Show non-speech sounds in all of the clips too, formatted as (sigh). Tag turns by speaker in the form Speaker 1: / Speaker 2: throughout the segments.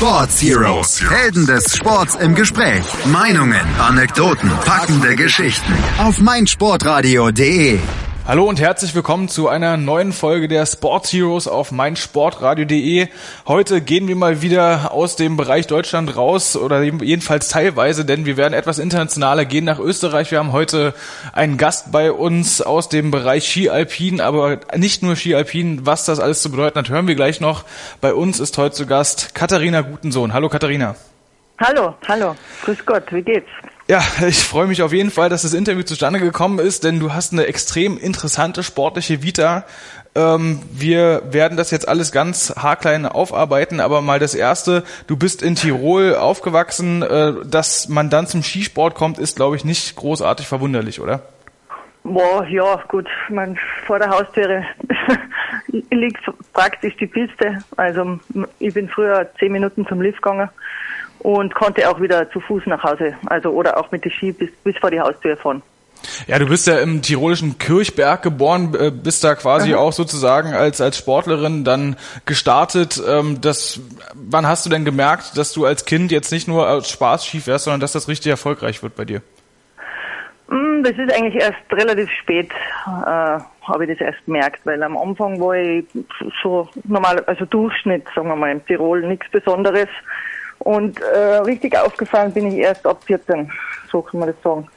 Speaker 1: Sports Heroes. Helden des Sports im Gespräch. Meinungen, Anekdoten, packende Geschichten. Auf meinsportradio.de.
Speaker 2: Hallo und herzlich willkommen zu einer neuen Folge der Sports Heroes auf meinsportradio.de. Heute gehen wir mal wieder aus dem Bereich Deutschland raus oder jedenfalls teilweise, denn wir werden etwas internationaler gehen nach Österreich. Wir haben heute einen Gast bei uns aus dem Bereich Ski Alpin, aber nicht nur Ski Alpin. Was das alles zu bedeuten hat, hören wir gleich noch. Bei uns ist heute zu Gast Katharina Gutensohn. Hallo Katharina.
Speaker 3: Hallo, hallo. Grüß Gott, wie geht's?
Speaker 2: Ja, ich freue mich auf jeden Fall, dass das Interview zustande gekommen ist, denn du hast eine extrem interessante sportliche Vita. Ähm, wir werden das jetzt alles ganz haarklein aufarbeiten, aber mal das erste, du bist in Tirol aufgewachsen, äh, dass man dann zum Skisport kommt, ist glaube ich nicht großartig verwunderlich, oder?
Speaker 3: Boah, ja, gut, man, vor der Haustüre (laughs) liegt praktisch die Piste. Also ich bin früher zehn Minuten zum Lift gegangen und konnte auch wieder zu Fuß nach Hause, also oder auch mit der Ski bis, bis vor die Haustür fahren.
Speaker 2: Ja, du bist ja im tirolischen Kirchberg geboren, äh, bist da quasi mhm. auch sozusagen als als Sportlerin dann gestartet. Ähm, das, wann hast du denn gemerkt, dass du als Kind jetzt nicht nur als Spaß Ski fährst, sondern dass das richtig erfolgreich wird bei dir?
Speaker 3: Mm, das ist eigentlich erst relativ spät, äh, habe ich das erst gemerkt, weil am Anfang war ich so normal, also Durchschnitt, sagen wir mal, im Tirol, nichts Besonderes. Und äh, richtig aufgefallen bin ich erst ab 14, so kann man das sagen.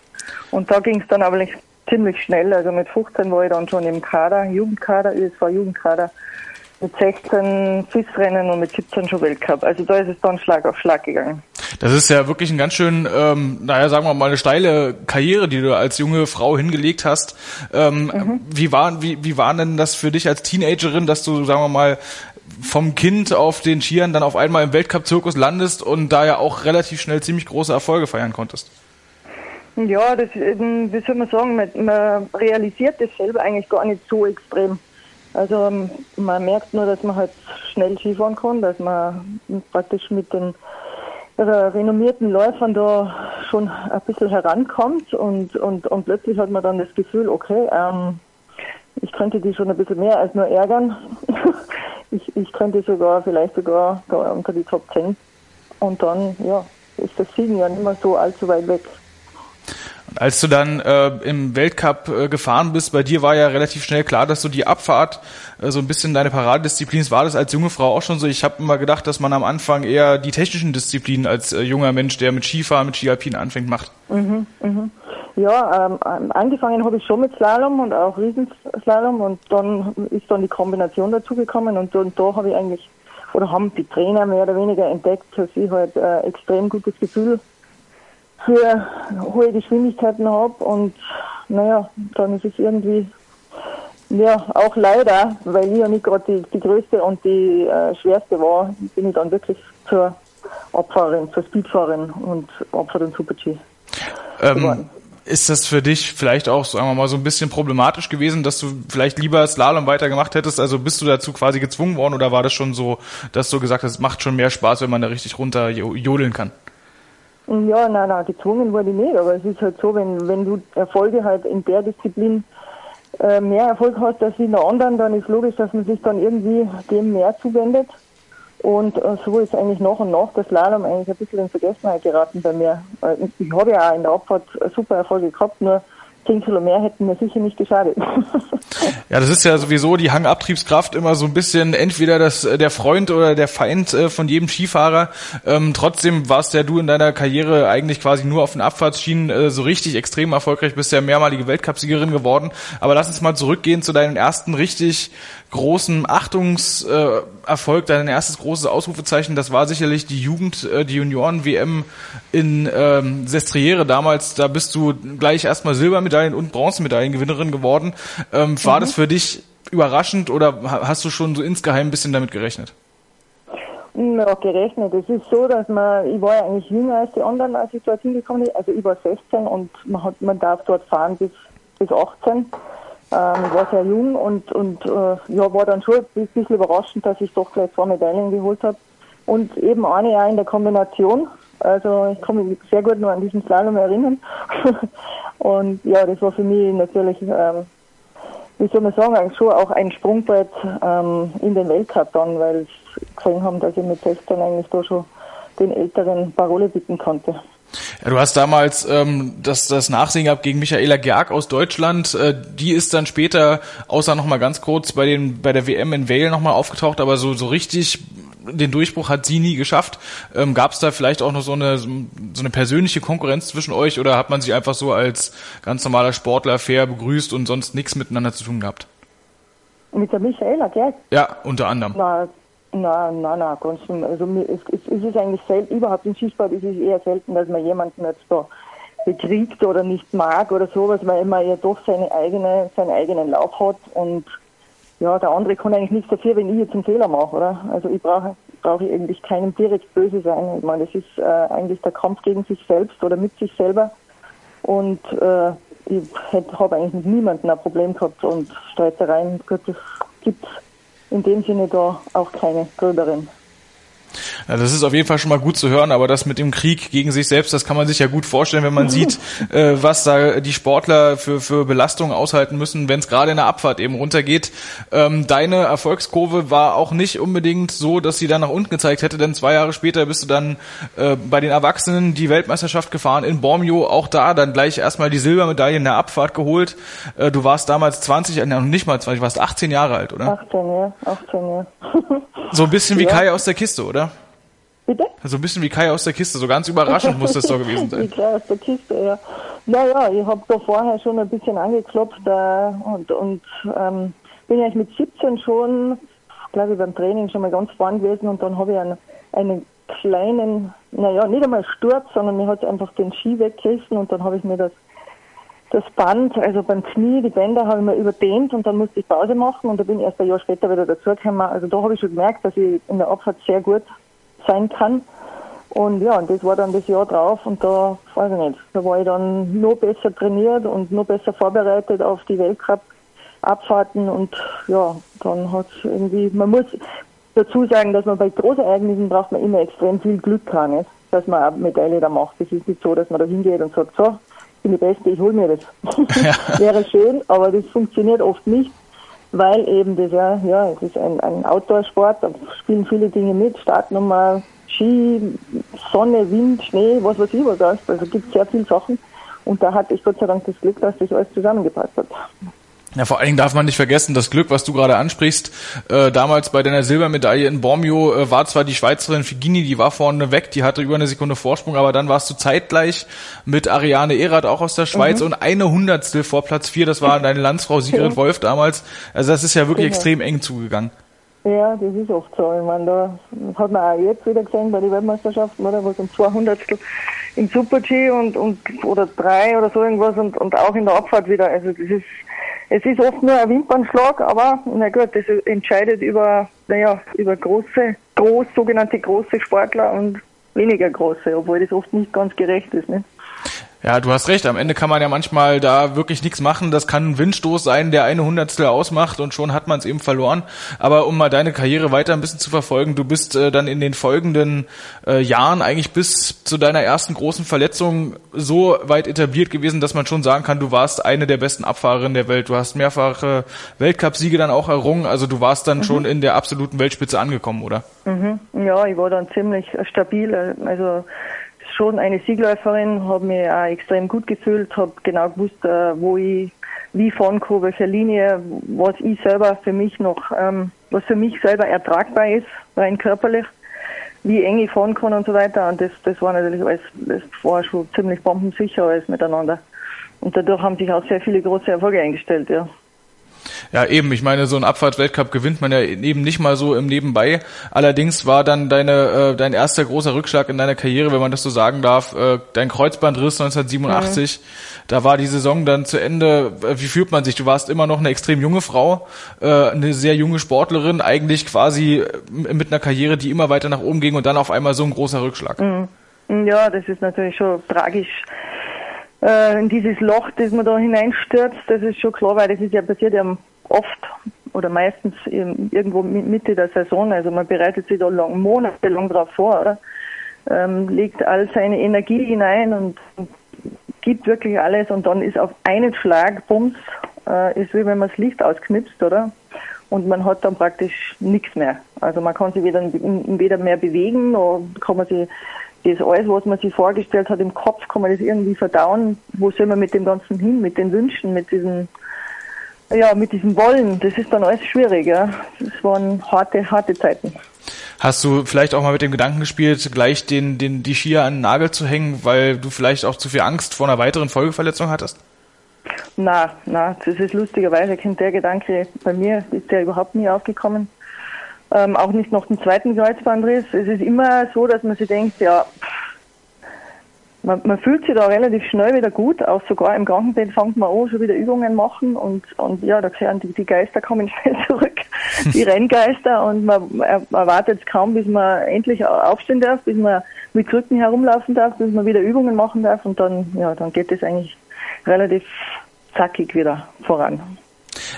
Speaker 3: Und da ging es dann aber nicht ziemlich schnell. Also mit 15 war ich dann schon im Kader, Jugendkader, ÖSV Jugendkader. Mit 16 FIS-Rennen und mit 17 schon Weltcup. Also da ist es dann Schlag auf Schlag gegangen.
Speaker 2: Das ist ja wirklich ein ganz schön, ähm, naja, sagen wir mal, eine steile Karriere, die du als junge Frau hingelegt hast. Ähm, mhm. Wie war, wie, wie war denn das für dich als Teenagerin, dass du, sagen wir mal, vom Kind auf den Skiern dann auf einmal im Weltcup-Zirkus landest und da ja auch relativ schnell ziemlich große Erfolge feiern konntest.
Speaker 3: Ja, das, wie soll man sagen, man, man realisiert das selber eigentlich gar nicht so extrem. Also ähm, man merkt nur, dass man halt schnell Skifahren kann, dass man praktisch mit den renommierten Läufern da schon ein bisschen herankommt und, und, und plötzlich hat man dann das Gefühl, okay, ähm, ich könnte die schon ein bisschen mehr als nur ärgern. (laughs) ich, ich könnte sogar, vielleicht sogar unter die Top 10. Und dann, ja, ist das Siegen ja nicht mehr so allzu weit weg.
Speaker 2: Als du dann äh, im Weltcup äh, gefahren bist, bei dir war ja relativ schnell klar, dass du die Abfahrt äh, so ein bisschen deine Paradedisziplin war das als junge Frau auch schon so. Ich habe immer gedacht, dass man am Anfang eher die technischen Disziplinen als äh, junger Mensch, der mit Skifahren, mit Skialpin anfängt, macht.
Speaker 3: Mhm, mhm. Ja, ähm, angefangen habe ich schon mit Slalom und auch Riesenslalom und dann ist dann die Kombination dazugekommen und, und da habe ich eigentlich, oder haben die Trainer mehr oder weniger entdeckt, dass ich halt äh, extrem gutes Gefühl für hohe Geschwindigkeiten habe und naja, dann ist es irgendwie, ja, auch leider, weil ich ja nicht gerade die, die größte und die äh, schwerste war, bin ich dann wirklich zur Abfahrerin, zur Speedfahrerin und Abfahrt und Super-G.
Speaker 2: Ähm, ist das für dich vielleicht auch, sagen wir mal, so ein bisschen problematisch gewesen, dass du vielleicht lieber Slalom weitergemacht hättest? Also bist du dazu quasi gezwungen worden oder war das schon so, dass du gesagt hast, es macht schon mehr Spaß, wenn man da richtig runter jodeln kann?
Speaker 3: Ja, nein, nein, gezwungen wurde ich nicht, aber es ist halt so, wenn, wenn du Erfolge halt in der Disziplin äh, mehr Erfolg hast als in der anderen, dann ist logisch, dass man sich dann irgendwie dem mehr zuwendet. Und äh, so ist eigentlich nach und nach das Slalom eigentlich ein bisschen in Vergessenheit geraten bei mir. Äh, ich habe ja auch in der Abfahrt super Erfolge gehabt, nur 10 Kilo mehr hätten mir sicher nicht geschadet. (laughs)
Speaker 2: Ja, das ist ja sowieso die Hangabtriebskraft immer so ein bisschen entweder das, äh, der Freund oder der Feind äh, von jedem Skifahrer. Ähm, trotzdem warst ja du in deiner Karriere eigentlich quasi nur auf den Abfahrtsschienen äh, so richtig extrem erfolgreich, bist ja mehrmalige Weltcupsiegerin geworden. Aber lass uns mal zurückgehen zu deinem ersten richtig großen Achtungserfolg, dein erstes großes Ausrufezeichen. Das war sicherlich die Jugend, äh, die Junioren-WM in ähm, Sestriere damals. Da bist du gleich erstmal Silbermedaillen und Bronzemedaillengewinnerin geworden. Ähm, war mhm. das für dich überraschend oder hast du schon so insgeheim ein bisschen damit gerechnet?
Speaker 3: Ja, gerechnet. Es ist so, dass man, ich war ja eigentlich jünger als die anderen, als ich dort hingekommen bin. Also ich war 16 und man hat, man darf dort fahren bis, bis 18. Ähm, ich war sehr jung und, und äh, ja, war dann schon ein bisschen überraschend, dass ich doch gleich zwei Medaillen geholt habe. Und eben eine auch in der Kombination. Also ich kann mich sehr gut nur an diesen Slalom erinnern. (laughs) und ja, das war für mich natürlich ähm, wie soll man sagen, schon auch ein Sprungbrett ähm, in den Weltcup dann, weil sie gesehen haben, dass ich mit 16 eigentlich da schon den älteren Parole bitten konnte.
Speaker 2: Ja, du hast damals ähm, das, das Nachsehen gehabt gegen Michaela Gerg aus Deutschland. Äh, die ist dann später, außer noch mal ganz kurz, bei, den, bei der WM in Vale noch mal aufgetaucht, aber so, so richtig den Durchbruch hat sie nie geschafft. Ähm, Gab es da vielleicht auch noch so eine, so eine persönliche Konkurrenz zwischen euch oder hat man sich einfach so als ganz normaler Sportler fair begrüßt und sonst nichts miteinander zu tun gehabt?
Speaker 3: Mit der Michaela, gell?
Speaker 2: Ja, unter anderem.
Speaker 3: Na, Nein, nein, nein, ganz Also es, es, es ist eigentlich selten, überhaupt im Skisport ist es eher selten, dass man jemanden jetzt da bekriegt oder nicht mag oder sowas, weil man ja doch seine eigene, seinen eigenen Lauf hat und ja, der andere kann eigentlich nichts dafür, wenn ich jetzt einen Fehler mache, oder? Also ich brauche brauche ich eigentlich keinem direkt böse sein. Ich meine, das ist äh, eigentlich der Kampf gegen sich selbst oder mit sich selber. Und äh, ich habe eigentlich mit niemandem ein Problem gehabt und Streitereien, das gibt's in dem Sinne da auch keine gröberen.
Speaker 2: Ja, das ist auf jeden Fall schon mal gut zu hören, aber das mit dem Krieg gegen sich selbst, das kann man sich ja gut vorstellen, wenn man sieht, äh, was da die Sportler für, für Belastungen aushalten müssen, wenn es gerade in der Abfahrt eben runtergeht. Ähm, deine Erfolgskurve war auch nicht unbedingt so, dass sie dann nach unten gezeigt hätte, denn zwei Jahre später bist du dann äh, bei den Erwachsenen die Weltmeisterschaft gefahren in Bormio, auch da dann gleich erstmal die Silbermedaille in der Abfahrt geholt. Äh, du warst damals 20, äh, nicht mal 20, warst 18 Jahre alt, oder?
Speaker 3: 18, ja, 18, ja.
Speaker 2: so ein bisschen wie ja. Kai aus der Kiste, oder?
Speaker 3: Bitte?
Speaker 2: So ein bisschen wie Kai aus der Kiste, so ganz überraschend muss das doch gewesen sein. (laughs)
Speaker 3: wie Kai aus der Kiste, ja. Naja, ich habe da vorher schon ein bisschen angeklopft äh, und, und ähm, bin eigentlich mit 17 schon, glaube ich, beim Training schon mal ganz vorn gewesen und dann habe ich einen, einen kleinen, naja, nicht einmal Sturz, sondern mir hat einfach den Ski weggerissen und dann habe ich mir das das Band, also beim Knie, die Bänder habe ich mir überdehnt und dann musste ich Pause machen und da bin ich erst ein Jahr später wieder dazugekommen. Also da habe ich schon gemerkt, dass ich in der Abfahrt sehr gut sein kann. Und ja, und das war dann das Jahr drauf und da, weiß ich nicht, da war ich dann noch besser trainiert und noch besser vorbereitet auf die Weltcup-Abfahrten und ja, dann hat irgendwie, man muss dazu sagen, dass man bei Großereignissen braucht man immer extrem viel Glück kann, nicht? dass man eine Medaille da macht. Es ist nicht so, dass man da hingeht und sagt, so, ich bin die Beste, ich hole mir das. Ja. (laughs) Wäre schön, aber das funktioniert oft nicht weil eben das ja, ja, es ist ein, ein Outdoor-Sport, da spielen viele Dinge mit, Startnummer, Ski, Sonne, Wind, Schnee, was weiß ich was. Also gibt sehr viele Sachen. Und da hatte ich Gott sei Dank das Glück, dass das alles zusammengepasst hat.
Speaker 2: Ja, vor allen Dingen darf man nicht vergessen, das Glück, was du gerade ansprichst, äh, damals bei deiner Silbermedaille in Bormio äh, war zwar die Schweizerin Figini, die war vorne weg, die hatte über eine Sekunde Vorsprung, aber dann warst du zeitgleich mit Ariane Erath auch aus der Schweiz mhm. und eine Hundertstel vor Platz vier, das war (laughs) deine Landsfrau Sigrid Wolf damals. Also das ist ja wirklich genau. extrem eng zugegangen.
Speaker 3: Ja, das ist oft so. Ich meine, da hat man auch jetzt wieder gesehen bei den Weltmeisterschaften, oder? Was um zwei Hundertstel im Super-G und, und, oder drei oder so irgendwas und, und auch in der Abfahrt wieder. Also das ist, es ist oft nur ein Wimpernschlag, aber na gut, das entscheidet über, naja, über große, groß, sogenannte große Sportler und weniger große, obwohl das oft nicht ganz gerecht ist, ne?
Speaker 2: Ja, du hast recht. Am Ende kann man ja manchmal da wirklich nichts machen. Das kann ein Windstoß sein, der eine Hundertstel ausmacht und schon hat man es eben verloren. Aber um mal deine Karriere weiter ein bisschen zu verfolgen, du bist äh, dann in den folgenden äh, Jahren eigentlich bis zu deiner ersten großen Verletzung so weit etabliert gewesen, dass man schon sagen kann, du warst eine der besten Abfahrerinnen der Welt. Du hast mehrfache Weltcupsiege dann auch errungen. Also du warst dann mhm. schon in der absoluten Weltspitze angekommen, oder?
Speaker 3: Mhm. Ja, ich war dann ziemlich stabil. Also schon eine Siegläuferin, habe mich auch extrem gut gefühlt, habe genau gewusst, äh, wo ich wie fahren kann, welche Linie, was ich selber für mich noch, ähm, was für mich selber ertragbar ist, rein körperlich, wie eng ich fahren kann und so weiter. Und das, das war natürlich alles, das war schon ziemlich bombensicher alles miteinander. Und dadurch haben sich auch sehr viele große Erfolge eingestellt, ja.
Speaker 2: Ja, eben. Ich meine, so ein Abfahrtsweltcup gewinnt man ja eben nicht mal so im Nebenbei. Allerdings war dann deine, äh, dein erster großer Rückschlag in deiner Karriere, wenn man das so sagen darf, äh, dein Kreuzbandriss 1987. Mhm. Da war die Saison dann zu Ende. Wie fühlt man sich? Du warst immer noch eine extrem junge Frau, äh, eine sehr junge Sportlerin, eigentlich quasi äh, mit einer Karriere, die immer weiter nach oben ging und dann auf einmal so ein großer Rückschlag.
Speaker 3: Mhm. Ja, das ist natürlich schon tragisch äh, in dieses Loch, das man da hineinstürzt, das ist schon klar, weil das ist ja passiert ja oft oder meistens irgendwo Mitte der Saison. Also man bereitet sich da lang, monatelang drauf vor, oder? Ähm, legt all seine Energie hinein und gibt wirklich alles und dann ist auf einen Schlag, bums, äh, ist wie wenn man das Licht ausknipst, oder? und man hat dann praktisch nichts mehr. Also man kann sich weder, weder mehr bewegen, noch kann man sich das alles, was man sich vorgestellt hat im Kopf, kann man das irgendwie verdauen. Wo soll man mit dem Ganzen hin, mit den Wünschen, mit diesem, ja, mit diesem Wollen? Das ist dann alles schwierig, ja. Das waren harte, harte Zeiten.
Speaker 2: Hast du vielleicht auch mal mit dem Gedanken gespielt, gleich den, den, die Skier an den Nagel zu hängen, weil du vielleicht auch zu viel Angst vor einer weiteren Folgeverletzung hattest?
Speaker 3: Na, na, das ist lustigerweise kennt der Gedanke bei mir ist der überhaupt nie aufgekommen. Ähm, auch nicht noch den zweiten Kreuzbandriss. Es ist immer so, dass man sich denkt, ja, man, man, fühlt sich da relativ schnell wieder gut, auch sogar im Krankenbett fängt man an, schon wieder Übungen machen. Und, und ja, da gehören die, die Geister kommen (laughs) schnell zurück, die (laughs) Renngeister. Und man, man wartet kaum, bis man endlich aufstehen darf, bis man mit Krücken herumlaufen darf, bis man wieder Übungen machen darf. Und dann, ja, dann geht es eigentlich relativ zackig wieder voran.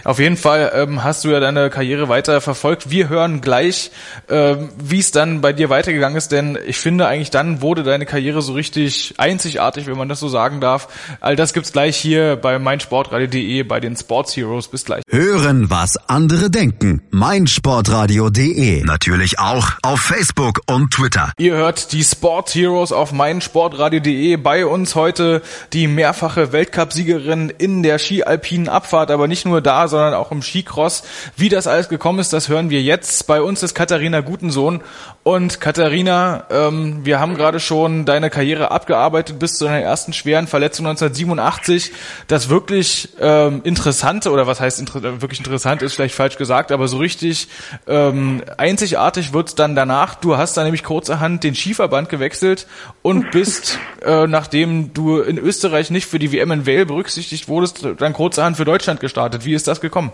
Speaker 2: Auf jeden Fall ähm, hast du ja deine Karriere weiter verfolgt. Wir hören gleich, ähm, wie es dann bei dir weitergegangen ist, denn ich finde eigentlich dann wurde deine Karriere so richtig einzigartig, wenn man das so sagen darf. All das gibt's gleich hier bei meinsportradio.de bei den Sports Heroes. Bis gleich.
Speaker 1: Hören, was andere denken. meinsportradio.de. Natürlich auch auf Facebook und Twitter.
Speaker 2: Ihr hört die Sports Heroes auf meinsportradio.de. Bei uns heute die mehrfache Weltcupsiegerin in der Ski-Alpinen Abfahrt, aber nicht nur da, sondern auch im Skicross. Wie das alles gekommen ist, das hören wir jetzt. Bei uns ist Katharina Gutensohn. Und Katharina, ähm, wir haben gerade schon deine Karriere abgearbeitet bis zu deiner ersten schweren Verletzung 1987. Das wirklich ähm, Interessante, oder was heißt inter wirklich interessant, ist vielleicht falsch gesagt, aber so richtig ähm, einzigartig wird's dann danach. Du hast dann nämlich kurzerhand den Skiverband gewechselt und bist, äh, nachdem du in Österreich nicht für die WM in Vale berücksichtigt wurdest, dann kurzerhand für Deutschland gestartet. Wie ist das gekommen?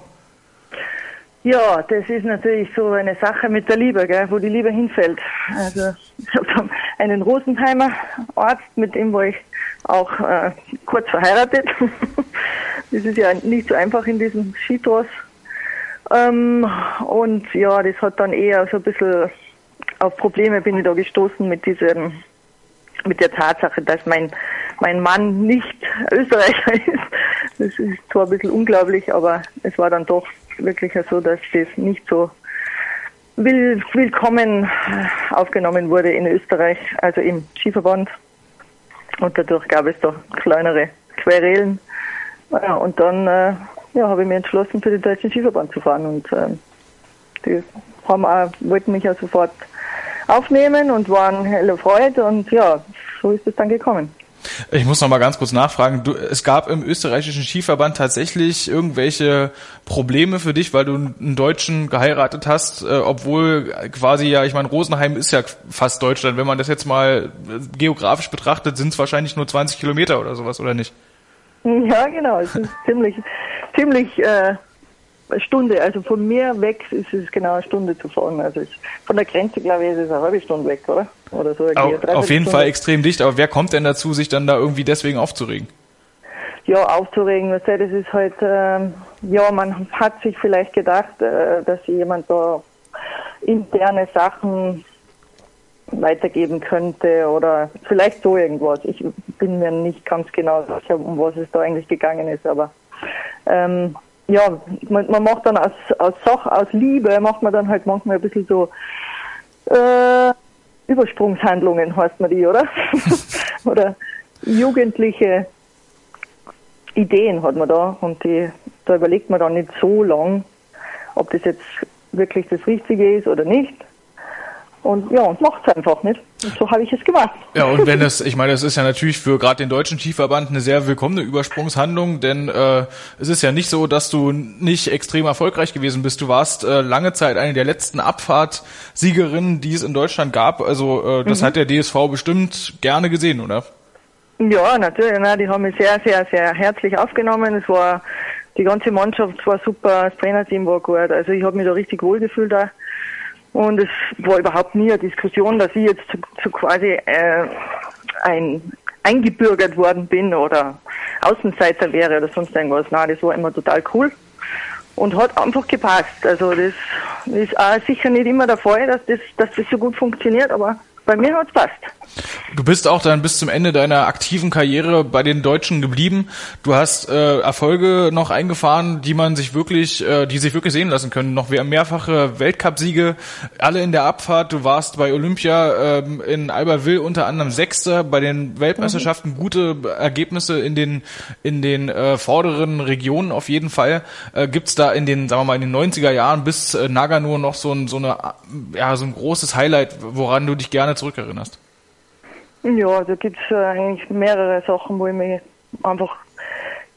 Speaker 3: Ja, das ist natürlich so eine Sache mit der Liebe, gell, wo die Liebe hinfällt. Also ich habe einen Rosenheimer Arzt, mit dem war ich auch äh, kurz verheiratet. (laughs) das ist ja nicht so einfach in diesem Skitross. Ähm, und ja, das hat dann eher so ein bisschen auf Probleme bin ich da gestoßen mit diesem, mit der Tatsache, dass mein mein Mann nicht Österreicher (laughs) ist. Das ist zwar ein bisschen unglaublich, aber es war dann doch wirklich so, dass das nicht so will, willkommen aufgenommen wurde in Österreich, also im Skiverband. Und dadurch gab es da kleinere Querelen. Ja, und dann äh, ja, habe ich mich entschlossen, für den deutschen Skiverband zu fahren. Und äh, die haben auch, wollten mich ja sofort aufnehmen und waren helle Freude. Und ja, so ist es dann gekommen.
Speaker 2: Ich muss noch mal ganz kurz nachfragen. Du, es gab im österreichischen Skiverband tatsächlich irgendwelche Probleme für dich, weil du einen Deutschen geheiratet hast, äh, obwohl quasi ja, ich meine, Rosenheim ist ja fast Deutschland. Wenn man das jetzt mal äh, geografisch betrachtet, sind es wahrscheinlich nur 20 Kilometer oder sowas, oder nicht?
Speaker 3: Ja, genau. Es ist ziemlich, ziemlich äh, Stunde, also von mir weg ist es genau eine Stunde zu fahren. Also von der Grenze, glaube ich, ist es eine halbe Stunde weg, oder? Oder
Speaker 2: so. Auf, auf jeden Stunde. Fall extrem dicht, aber wer kommt denn dazu, sich dann da irgendwie deswegen aufzuregen?
Speaker 3: Ja, aufzuregen, das ist halt, äh, ja, man hat sich vielleicht gedacht, äh, dass jemand da interne Sachen weitergeben könnte oder vielleicht so irgendwas. Ich bin mir nicht ganz genau sicher, um was es da eigentlich gegangen ist, aber ähm, ja, man, man macht dann aus, aus Sach, aus Liebe, macht man dann halt manchmal ein bisschen so äh, Übersprungshandlungen, heißt man die, oder? (laughs) oder jugendliche Ideen hat man da und die, da überlegt man dann nicht so lang, ob das jetzt wirklich das Richtige ist oder nicht. Und ja, macht es einfach nicht. Und so habe ich es gemacht.
Speaker 2: Ja, und wenn es, ich meine, das ist ja natürlich für gerade den deutschen Skiverband eine sehr willkommene Übersprungshandlung, denn äh, es ist ja nicht so, dass du nicht extrem erfolgreich gewesen bist. Du warst äh, lange Zeit eine der letzten Abfahrtsiegerinnen, die es in Deutschland gab. Also äh, das mhm. hat der DSV bestimmt gerne gesehen, oder?
Speaker 3: Ja, natürlich. Na, die haben mich sehr, sehr, sehr herzlich aufgenommen. Es war die ganze Mannschaft war super, das Trainerteam war gut. Also ich habe mich da richtig wohl gefühlt da. Und es war überhaupt nie eine Diskussion, dass ich jetzt zu, zu quasi äh, ein eingebürgert worden bin oder Außenseiter wäre oder sonst irgendwas. Nein, das war immer total cool und hat einfach gepasst. Also das ist auch sicher nicht immer der Fall, dass das, dass das so gut funktioniert, aber bei mir hat es passt.
Speaker 2: Du bist auch dann bis zum Ende deiner aktiven Karriere bei den Deutschen geblieben. Du hast äh, Erfolge noch eingefahren, die man sich wirklich, äh, die sich wirklich sehen lassen können. Noch mehrfache Weltcupsiege, alle in der Abfahrt. Du warst bei Olympia äh, in Albertville unter anderem Sechster, bei den Weltmeisterschaften gute Ergebnisse in den in den äh, vorderen Regionen auf jeden Fall. Äh, gibt's da in den, sagen wir mal, in den 90er Jahren bis äh, Nagano noch so ein so eine ja so ein großes Highlight, woran du dich gerne zurückerinnerst?
Speaker 3: Ja, da gibt's äh, eigentlich mehrere Sachen, wo ich mich einfach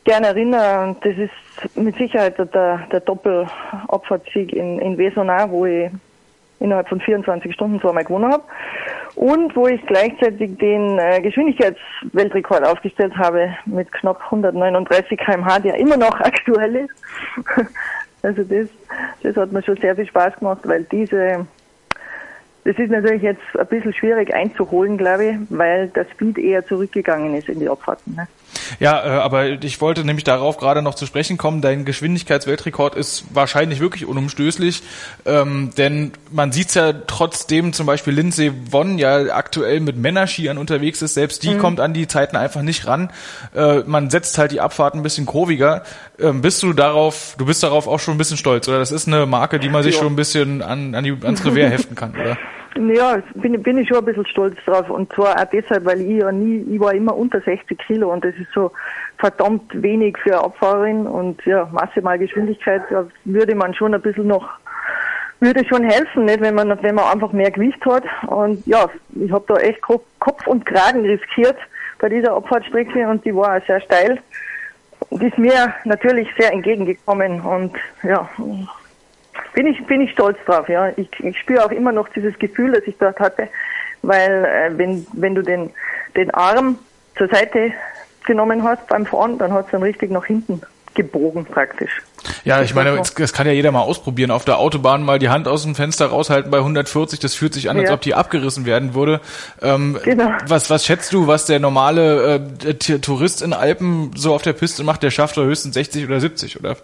Speaker 3: gerne erinnere. Und das ist mit Sicherheit der, der Doppelabfahrtssieg in, in Wesonau, wo ich innerhalb von 24 Stunden zweimal gewonnen habe. Und wo ich gleichzeitig den äh, Geschwindigkeitsweltrekord aufgestellt habe mit knapp 139 kmh, der immer noch (laughs) aktuell ist. also das, das hat mir schon sehr viel Spaß gemacht, weil diese das ist natürlich jetzt ein bisschen schwierig einzuholen, glaube ich, weil der Speed eher zurückgegangen ist in die Abfahrten. Ne?
Speaker 2: Ja, äh, aber ich wollte nämlich darauf gerade noch zu sprechen kommen. Dein Geschwindigkeitsweltrekord ist wahrscheinlich wirklich unumstößlich, ähm, denn man sieht's ja trotzdem zum Beispiel Lindsay Vonn ja aktuell mit Männerskiern unterwegs ist. Selbst die mhm. kommt an die Zeiten einfach nicht ran. Äh, man setzt halt die Abfahrt ein bisschen kurviger. Ähm, bist du darauf, du bist darauf auch schon ein bisschen stolz, oder? Das ist eine Marke, die man sich schon ein bisschen an, an die, ans Revers heften kann, oder? (laughs)
Speaker 3: Ja, bin, bin ich schon ein bisschen stolz drauf. Und zwar auch deshalb, weil ich ja nie, ich war immer unter 60 Kilo und das ist so verdammt wenig für eine Abfahrerin und ja, maximal Geschwindigkeit, da würde man schon ein bisschen noch, würde schon helfen, nicht, wenn man, wenn man einfach mehr Gewicht hat. Und ja, ich habe da echt Kopf und Kragen riskiert bei dieser Abfahrtstrecke und die war auch sehr steil. Die ist mir natürlich sehr entgegengekommen und ja, bin ich, bin ich stolz drauf, ja. Ich, ich spüre auch immer noch dieses Gefühl, das ich dort hatte, weil äh, wenn, wenn du den, den Arm zur Seite genommen hast beim Fahren, dann hat es dann richtig nach hinten gebogen praktisch.
Speaker 2: Ja, ich meine, das kann ja jeder mal ausprobieren. Auf der Autobahn mal die Hand aus dem Fenster raushalten bei 140, das fühlt sich an, als ja. ob die abgerissen werden würde. Ähm, genau. was, was schätzt du, was der normale äh, Tourist in Alpen so auf der Piste macht? Der schafft da höchstens 60 oder 70, oder?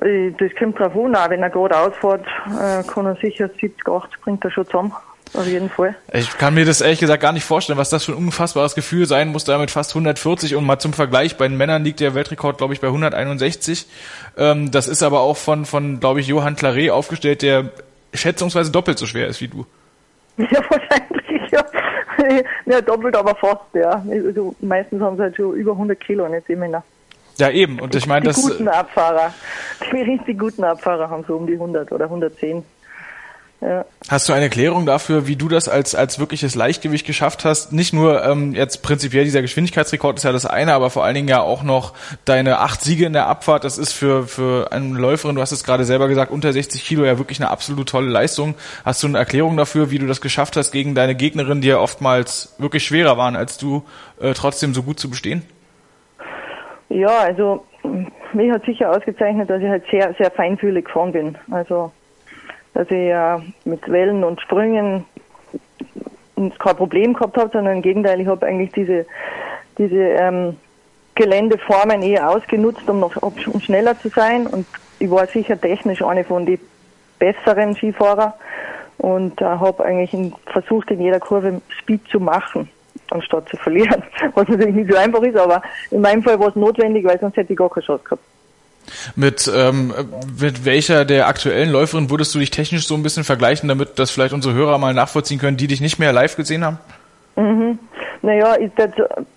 Speaker 3: Das kommt drauf an, auch wenn er gerade ausfährt, äh, kann er sicher 70, 80 bringt er schon zusammen. Auf jeden Fall.
Speaker 2: Ich kann mir das ehrlich gesagt gar nicht vorstellen, was das für ein unfassbares Gefühl sein muss, da mit fast 140 und mal zum Vergleich, bei den Männern liegt der Weltrekord, glaube ich, bei 161. Ähm, das ist aber auch von, von glaube ich, Johann Claret aufgestellt, der schätzungsweise doppelt so schwer ist wie du. (laughs)
Speaker 3: Ja, wahrscheinlich, ja. Ja, doppelt aber fast, ja. Also, meistens haben sie halt schon über 100 Kilo, nicht die Männer.
Speaker 2: Ja, eben. Und ich meine, das.
Speaker 3: Die guten Abfahrer. (laughs) Die richtig guten Abfahrer haben so um die 100 oder 110.
Speaker 2: Ja. Hast du eine Erklärung dafür, wie du das als, als wirkliches Leichtgewicht geschafft hast? Nicht nur ähm, jetzt prinzipiell dieser Geschwindigkeitsrekord ist ja das eine, aber vor allen Dingen ja auch noch deine acht Siege in der Abfahrt. Das ist für, für eine Läuferin, du hast es gerade selber gesagt, unter 60 Kilo ja wirklich eine absolut tolle Leistung. Hast du eine Erklärung dafür, wie du das geschafft hast gegen deine Gegnerin, die ja oftmals wirklich schwerer waren als du, äh, trotzdem so gut zu bestehen?
Speaker 3: Ja, also mich hat sicher ausgezeichnet, dass ich halt sehr, sehr feinfühlig gefahren bin. Also, dass ich ja mit Wellen und Sprüngen kein Problem gehabt habe, sondern im Gegenteil, ich habe eigentlich diese, diese ähm, Geländeformen eher ausgenutzt, um noch um schneller zu sein. Und ich war sicher technisch eine von den besseren Skifahrer und äh, habe eigentlich versucht, in jeder Kurve Speed zu machen anstatt zu verlieren. (laughs) Was natürlich nicht so einfach ist, aber in meinem Fall war es notwendig, weil sonst hätte ich gar keine Chance gehabt.
Speaker 2: Mit, ähm, mit welcher der aktuellen Läuferin würdest du dich technisch so ein bisschen vergleichen, damit das vielleicht unsere Hörer mal nachvollziehen können, die dich nicht mehr live gesehen haben?
Speaker 3: Mhm. Naja, das,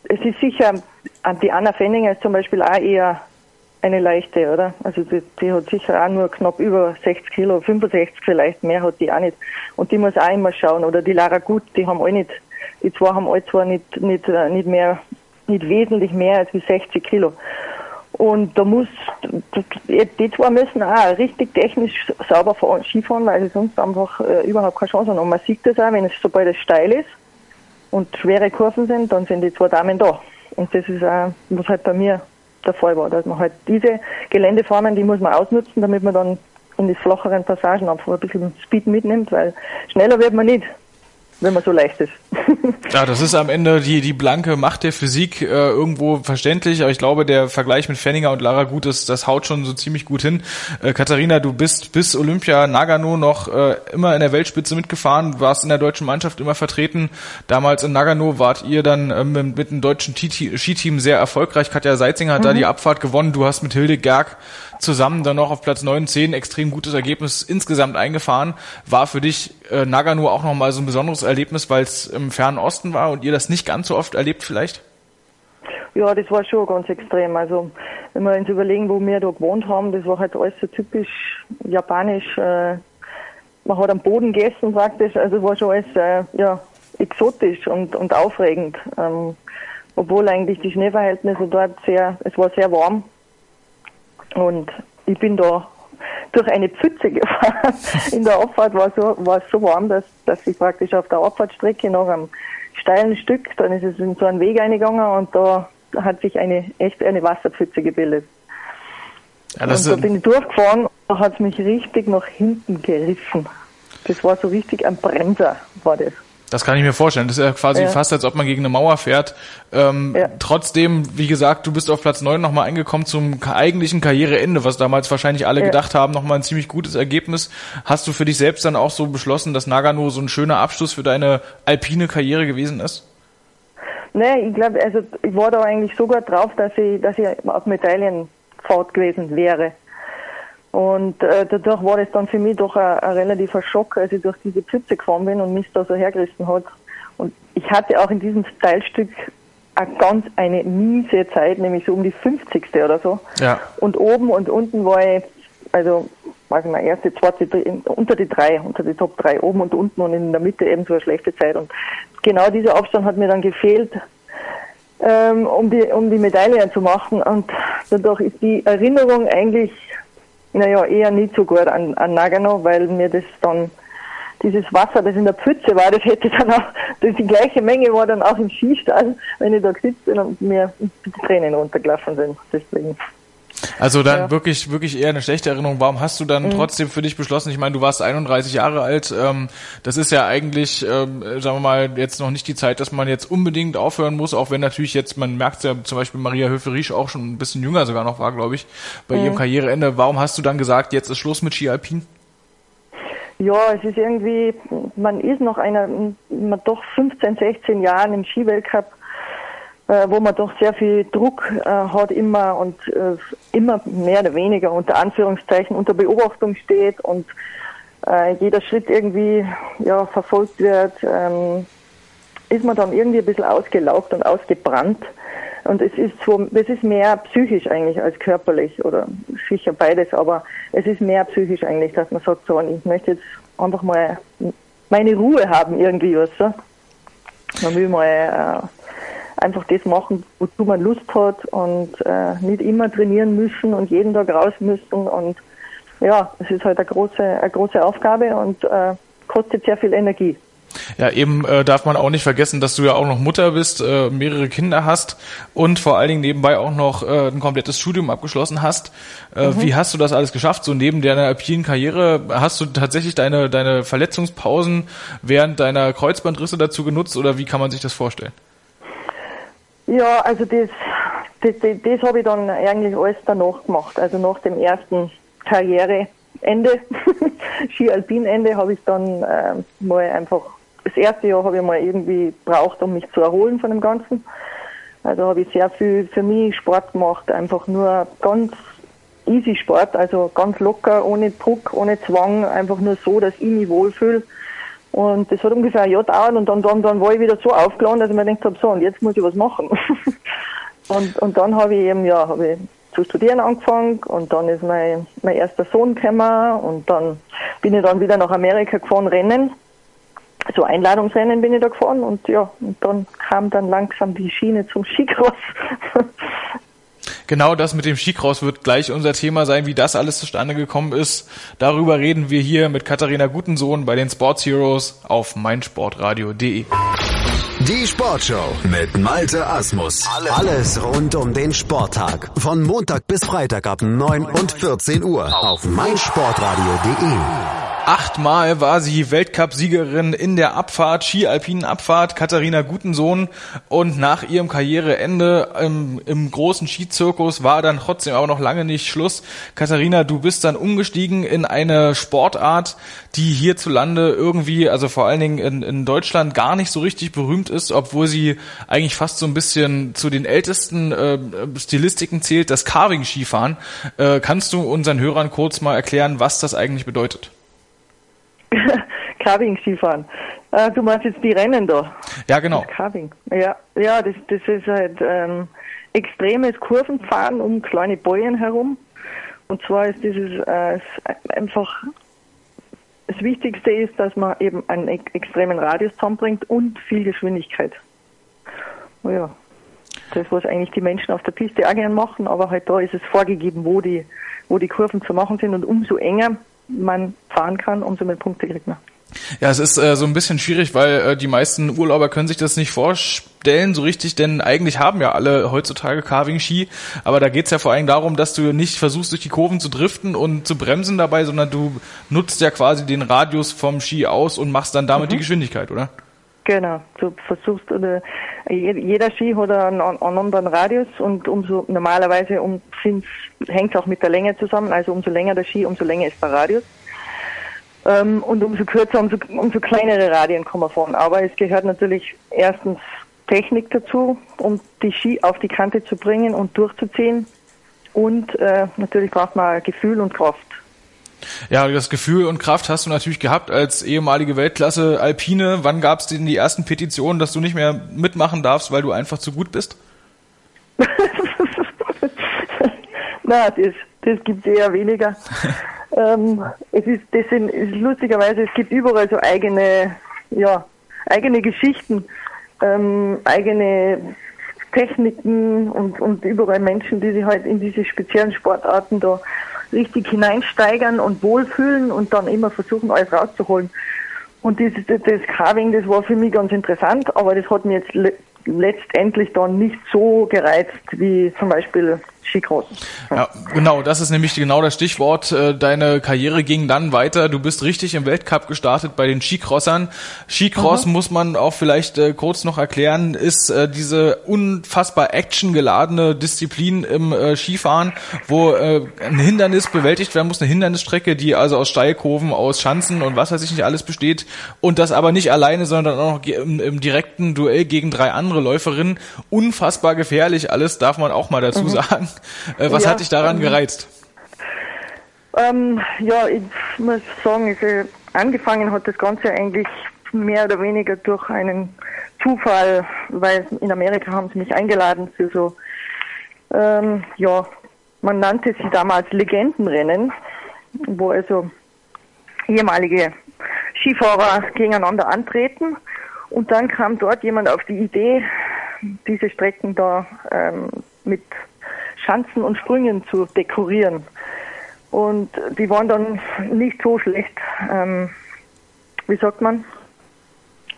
Speaker 3: es ist sicher, die Anna Fenninger ist zum Beispiel auch eher eine leichte, oder? Also die, die, hat sicher auch nur knapp über 60 Kilo, 65 vielleicht, mehr hat die auch nicht. Und die muss auch immer schauen. Oder die Lara Gut, die haben alle nicht die zwei haben alle zwar nicht, nicht, äh, nicht mehr, nicht wesentlich mehr als wie 60 Kilo. Und da muss, die zwei müssen auch richtig technisch sauber fahren, Skifahren, weil sie sonst einfach äh, überhaupt keine Chance haben. Und man sieht das auch, wenn es sobald es steil ist und schwere Kurven sind, dann sind die zwei Damen da. Und das ist auch, was halt bei mir der Fall war, dass man halt diese Geländeformen, die muss man ausnutzen, damit man dann in die flacheren Passagen einfach ein bisschen Speed mitnimmt, weil schneller wird man nicht wenn man so leicht ist. (laughs)
Speaker 2: ja, das ist am Ende die, die blanke Macht der Physik äh, irgendwo verständlich, aber ich glaube, der Vergleich mit Fenninger und Lara Gut, das, das haut schon so ziemlich gut hin. Äh, Katharina, du bist bis Olympia Nagano noch äh, immer in der Weltspitze mitgefahren, warst in der deutschen Mannschaft immer vertreten. Damals in Nagano wart ihr dann äh, mit, mit dem deutschen Skiteam sehr erfolgreich. Katja Seitzinger hat mhm. da die Abfahrt gewonnen. Du hast mit Hilde Gerg zusammen dann noch auf Platz 9, 10 extrem gutes Ergebnis insgesamt eingefahren. War für dich äh, Nagano auch nochmal so ein besonderes Erlebnis, weil es im fernen Osten war und ihr das nicht ganz so oft erlebt vielleicht?
Speaker 3: Ja, das war schon ganz extrem. Also wenn wir uns überlegen, wo wir da gewohnt haben, das war halt alles so typisch japanisch. Äh, man hat am Boden gegessen praktisch, also war schon alles äh, ja, exotisch und, und aufregend. Ähm, obwohl eigentlich die Schneeverhältnisse dort sehr, es war sehr warm und ich bin da durch eine Pfütze gefahren. (laughs) In der Abfahrt war, so, war es so warm, dass, dass ich praktisch auf der Abfahrtstrecke noch am steilen Stück, dann ist es in so einen Weg eingegangen und da hat sich eine echt eine Wasserpfütze gebildet. Ja, und da bin ich durchgefahren, da hat es mich richtig nach hinten gerissen. Das war so richtig ein Bremser, war das.
Speaker 2: Das kann ich mir vorstellen. Das ist ja quasi ja. fast, als ob man gegen eine Mauer fährt. Ähm, ja. Trotzdem, wie gesagt, du bist auf Platz neun nochmal eingekommen zum eigentlichen Karriereende, was damals wahrscheinlich alle ja. gedacht haben, nochmal ein ziemlich gutes Ergebnis. Hast du für dich selbst dann auch so beschlossen, dass Nagano so ein schöner Abschluss für deine alpine Karriere gewesen ist?
Speaker 3: Nee, ich glaube, also ich war da eigentlich sogar drauf, dass ich, dass ich auf Medaillenfahrt gewesen wäre. Und äh, dadurch war das dann für mich doch ein, ein relativer Schock, als ich durch diese Pfütze gefahren bin und mich da so hergerissen hat. Und ich hatte auch in diesem Teilstück eine ganz eine miese Zeit, nämlich so um die 50. oder so. Ja. Und oben und unten war ich, also weiß ich mal, erste, zweite, unter die drei, unter die Top drei, oben und unten und in der Mitte eben so eine schlechte Zeit. Und genau dieser Abstand hat mir dann gefehlt, ähm, um die um die Medaille zu machen. Und dadurch ist die Erinnerung eigentlich naja, eher nicht so gut an, an Nagano, weil mir das dann, dieses Wasser, das in der Pfütze war, das hätte dann auch, das die gleiche Menge war dann auch im Skistall, wenn ich da gesitzt bin und mir die Tränen runtergelaufen sind. Deswegen.
Speaker 2: Also dann ja. wirklich, wirklich eher eine schlechte Erinnerung. Warum hast du dann mhm. trotzdem für dich beschlossen? Ich meine, du warst 31 Jahre alt. Ähm, das ist ja eigentlich, ähm, sagen wir mal, jetzt noch nicht die Zeit, dass man jetzt unbedingt aufhören muss, auch wenn natürlich jetzt, man merkt ja zum Beispiel Maria Höferisch auch schon ein bisschen jünger sogar noch war, glaube ich, bei mhm. ihrem Karriereende. Warum hast du dann gesagt, jetzt ist Schluss mit Ski Alpin?
Speaker 3: Ja, es ist irgendwie, man ist noch einer, man doch 15, 16 Jahren im Skiweltcup wo man doch sehr viel Druck äh, hat immer und äh, immer mehr oder weniger unter Anführungszeichen unter Beobachtung steht und äh, jeder Schritt irgendwie ja verfolgt wird, ähm, ist man dann irgendwie ein bisschen ausgelaugt und ausgebrannt. Und es ist so, es ist mehr psychisch eigentlich als körperlich oder sicher beides, aber es ist mehr psychisch eigentlich, dass man sagt, so, ich möchte jetzt einfach mal meine Ruhe haben irgendwie, was so. Man will mal äh, einfach das machen, wozu man Lust hat und äh, nicht immer trainieren müssen und jeden Tag raus müssen. Und ja, es ist halt eine große, eine große Aufgabe und äh, kostet sehr viel Energie.
Speaker 2: Ja, eben äh, darf man auch nicht vergessen, dass du ja auch noch Mutter bist, äh, mehrere Kinder hast und vor allen Dingen nebenbei auch noch äh, ein komplettes Studium abgeschlossen hast. Äh, mhm. Wie hast du das alles geschafft? So neben deiner alpinen Karriere hast du tatsächlich deine deine Verletzungspausen während deiner Kreuzbandrisse dazu genutzt oder wie kann man sich das vorstellen?
Speaker 3: Ja, also das, das, das, das habe ich dann eigentlich alles danach gemacht. Also nach dem ersten Karriereende, (laughs) Ski-Alpin-Ende, habe ich dann äh, mal einfach, das erste Jahr habe ich mal irgendwie braucht, um mich zu erholen von dem Ganzen. Also habe ich sehr viel für mich Sport gemacht, einfach nur ganz easy Sport, also ganz locker, ohne Druck, ohne Zwang, einfach nur so, dass ich mich wohlfühle. Und das hat ungefähr ein Jahr gedauert und dann, dann, dann war ich wieder so aufgeladen, dass ich mir gedacht habe, so, und jetzt muss ich was machen. (laughs) und, und dann habe ich eben, ja, habe ich zu studieren angefangen und dann ist mein, mein erster Sohn gekommen und dann bin ich dann wieder nach Amerika gefahren, rennen. So Einladungsrennen bin ich da gefahren und ja, und dann kam dann langsam die Schiene zum Skicross. (laughs)
Speaker 2: Genau das mit dem Skicross wird gleich unser Thema sein, wie das alles zustande gekommen ist. Darüber reden wir hier mit Katharina Gutensohn bei den Sports Heroes auf meinsportradio.de.
Speaker 1: Die Sportshow mit Malte Asmus. Alles rund um den Sporttag. Von Montag bis Freitag ab 9 und 14 Uhr auf meinsportradio.de.
Speaker 2: Achtmal war sie Weltcup-Siegerin in der Abfahrt, Ski-Alpinen Abfahrt, Katharina Gutensohn. Und nach ihrem Karriereende im, im großen Skizirkus war dann trotzdem aber noch lange nicht Schluss. Katharina, du bist dann umgestiegen in eine Sportart, die hierzulande irgendwie, also vor allen Dingen in, in Deutschland, gar nicht so richtig berühmt ist, obwohl sie eigentlich fast so ein bisschen zu den ältesten äh, Stilistiken zählt, das Carving-Skifahren. Äh, kannst du unseren Hörern kurz mal erklären, was das eigentlich bedeutet? (laughs)
Speaker 3: Carving Skifahren. Äh, du meinst jetzt die Rennen da?
Speaker 2: Ja, genau.
Speaker 3: Carving. Ja, ja, das, das ist halt ähm, extremes Kurvenfahren um kleine Bäume herum. Und zwar ist dieses äh, einfach das Wichtigste ist, dass man eben einen extremen Radius zusammenbringt und viel Geschwindigkeit. Oh ja, das was eigentlich die Menschen auf der Piste auch gerne machen, aber halt da ist es vorgegeben, wo die, wo die Kurven zu machen sind und umso enger man fahren kann, umso mehr Punkte kriegt man.
Speaker 2: Ja, es ist äh, so ein bisschen schwierig, weil äh, die meisten Urlauber können sich das nicht vorstellen so richtig, denn eigentlich haben ja alle heutzutage Carving-Ski, aber da geht's ja vor allem darum, dass du nicht versuchst, durch die Kurven zu driften und zu bremsen dabei, sondern du nutzt ja quasi den Radius vom Ski aus und machst dann damit mhm. die Geschwindigkeit, oder?
Speaker 3: Genau, du versuchst, oder jeder Ski hat einen, einen anderen Radius und umso normalerweise um, hängt es auch mit der Länge zusammen, also umso länger der Ski, umso länger ist der Radius. Ähm, und umso kürzer, umso, umso kleinere Radien man fahren. Aber es gehört natürlich erstens Technik dazu, um die Ski auf die Kante zu bringen und durchzuziehen. Und äh, natürlich braucht man Gefühl und Kraft.
Speaker 2: Ja, das Gefühl und Kraft hast du natürlich gehabt als ehemalige Weltklasse Alpine. Wann gab es denn die ersten Petitionen, dass du nicht mehr mitmachen darfst, weil du einfach zu gut bist? (laughs)
Speaker 3: Na, das, das gibt es eher weniger. (laughs) ähm, es ist, das sind, ist lustigerweise, es gibt überall so eigene, ja, eigene Geschichten, ähm, eigene Techniken und, und überall Menschen, die sich halt in diese speziellen Sportarten da richtig hineinsteigern und wohlfühlen und dann immer versuchen, alles rauszuholen. Und dieses, das Carving, das war für mich ganz interessant, aber das hat mir jetzt letztendlich dann nicht so gereizt wie zum Beispiel Skicross.
Speaker 2: Ja, genau, das ist nämlich genau das Stichwort. Äh, deine Karriere ging dann weiter. Du bist richtig im Weltcup gestartet bei den Skicrossern. Skicross mhm. muss man auch vielleicht äh, kurz noch erklären, ist äh, diese unfassbar actiongeladene Disziplin im Skifahren, wo ein Hindernis bewältigt werden muss, eine Hindernisstrecke, die also aus Steilkurven, aus Schanzen und was weiß ich nicht alles besteht und das aber nicht alleine, sondern auch noch im, im direkten Duell gegen drei andere Läuferinnen. Unfassbar gefährlich alles, darf man auch mal dazu mhm. sagen. Äh, was ja, hat dich daran ähm, gereizt?
Speaker 3: Ähm, ja, ich muss sagen, also angefangen hat das Ganze eigentlich mehr oder weniger durch einen Zufall, weil in Amerika haben sie mich eingeladen für so, ähm, ja, man nannte sie damals Legendenrennen, wo also ehemalige Skifahrer gegeneinander antreten. Und dann kam dort jemand auf die Idee, diese Strecken da ähm, mit Schanzen und Sprüngen zu dekorieren. Und die waren dann nicht so schlecht, ähm, wie sagt man,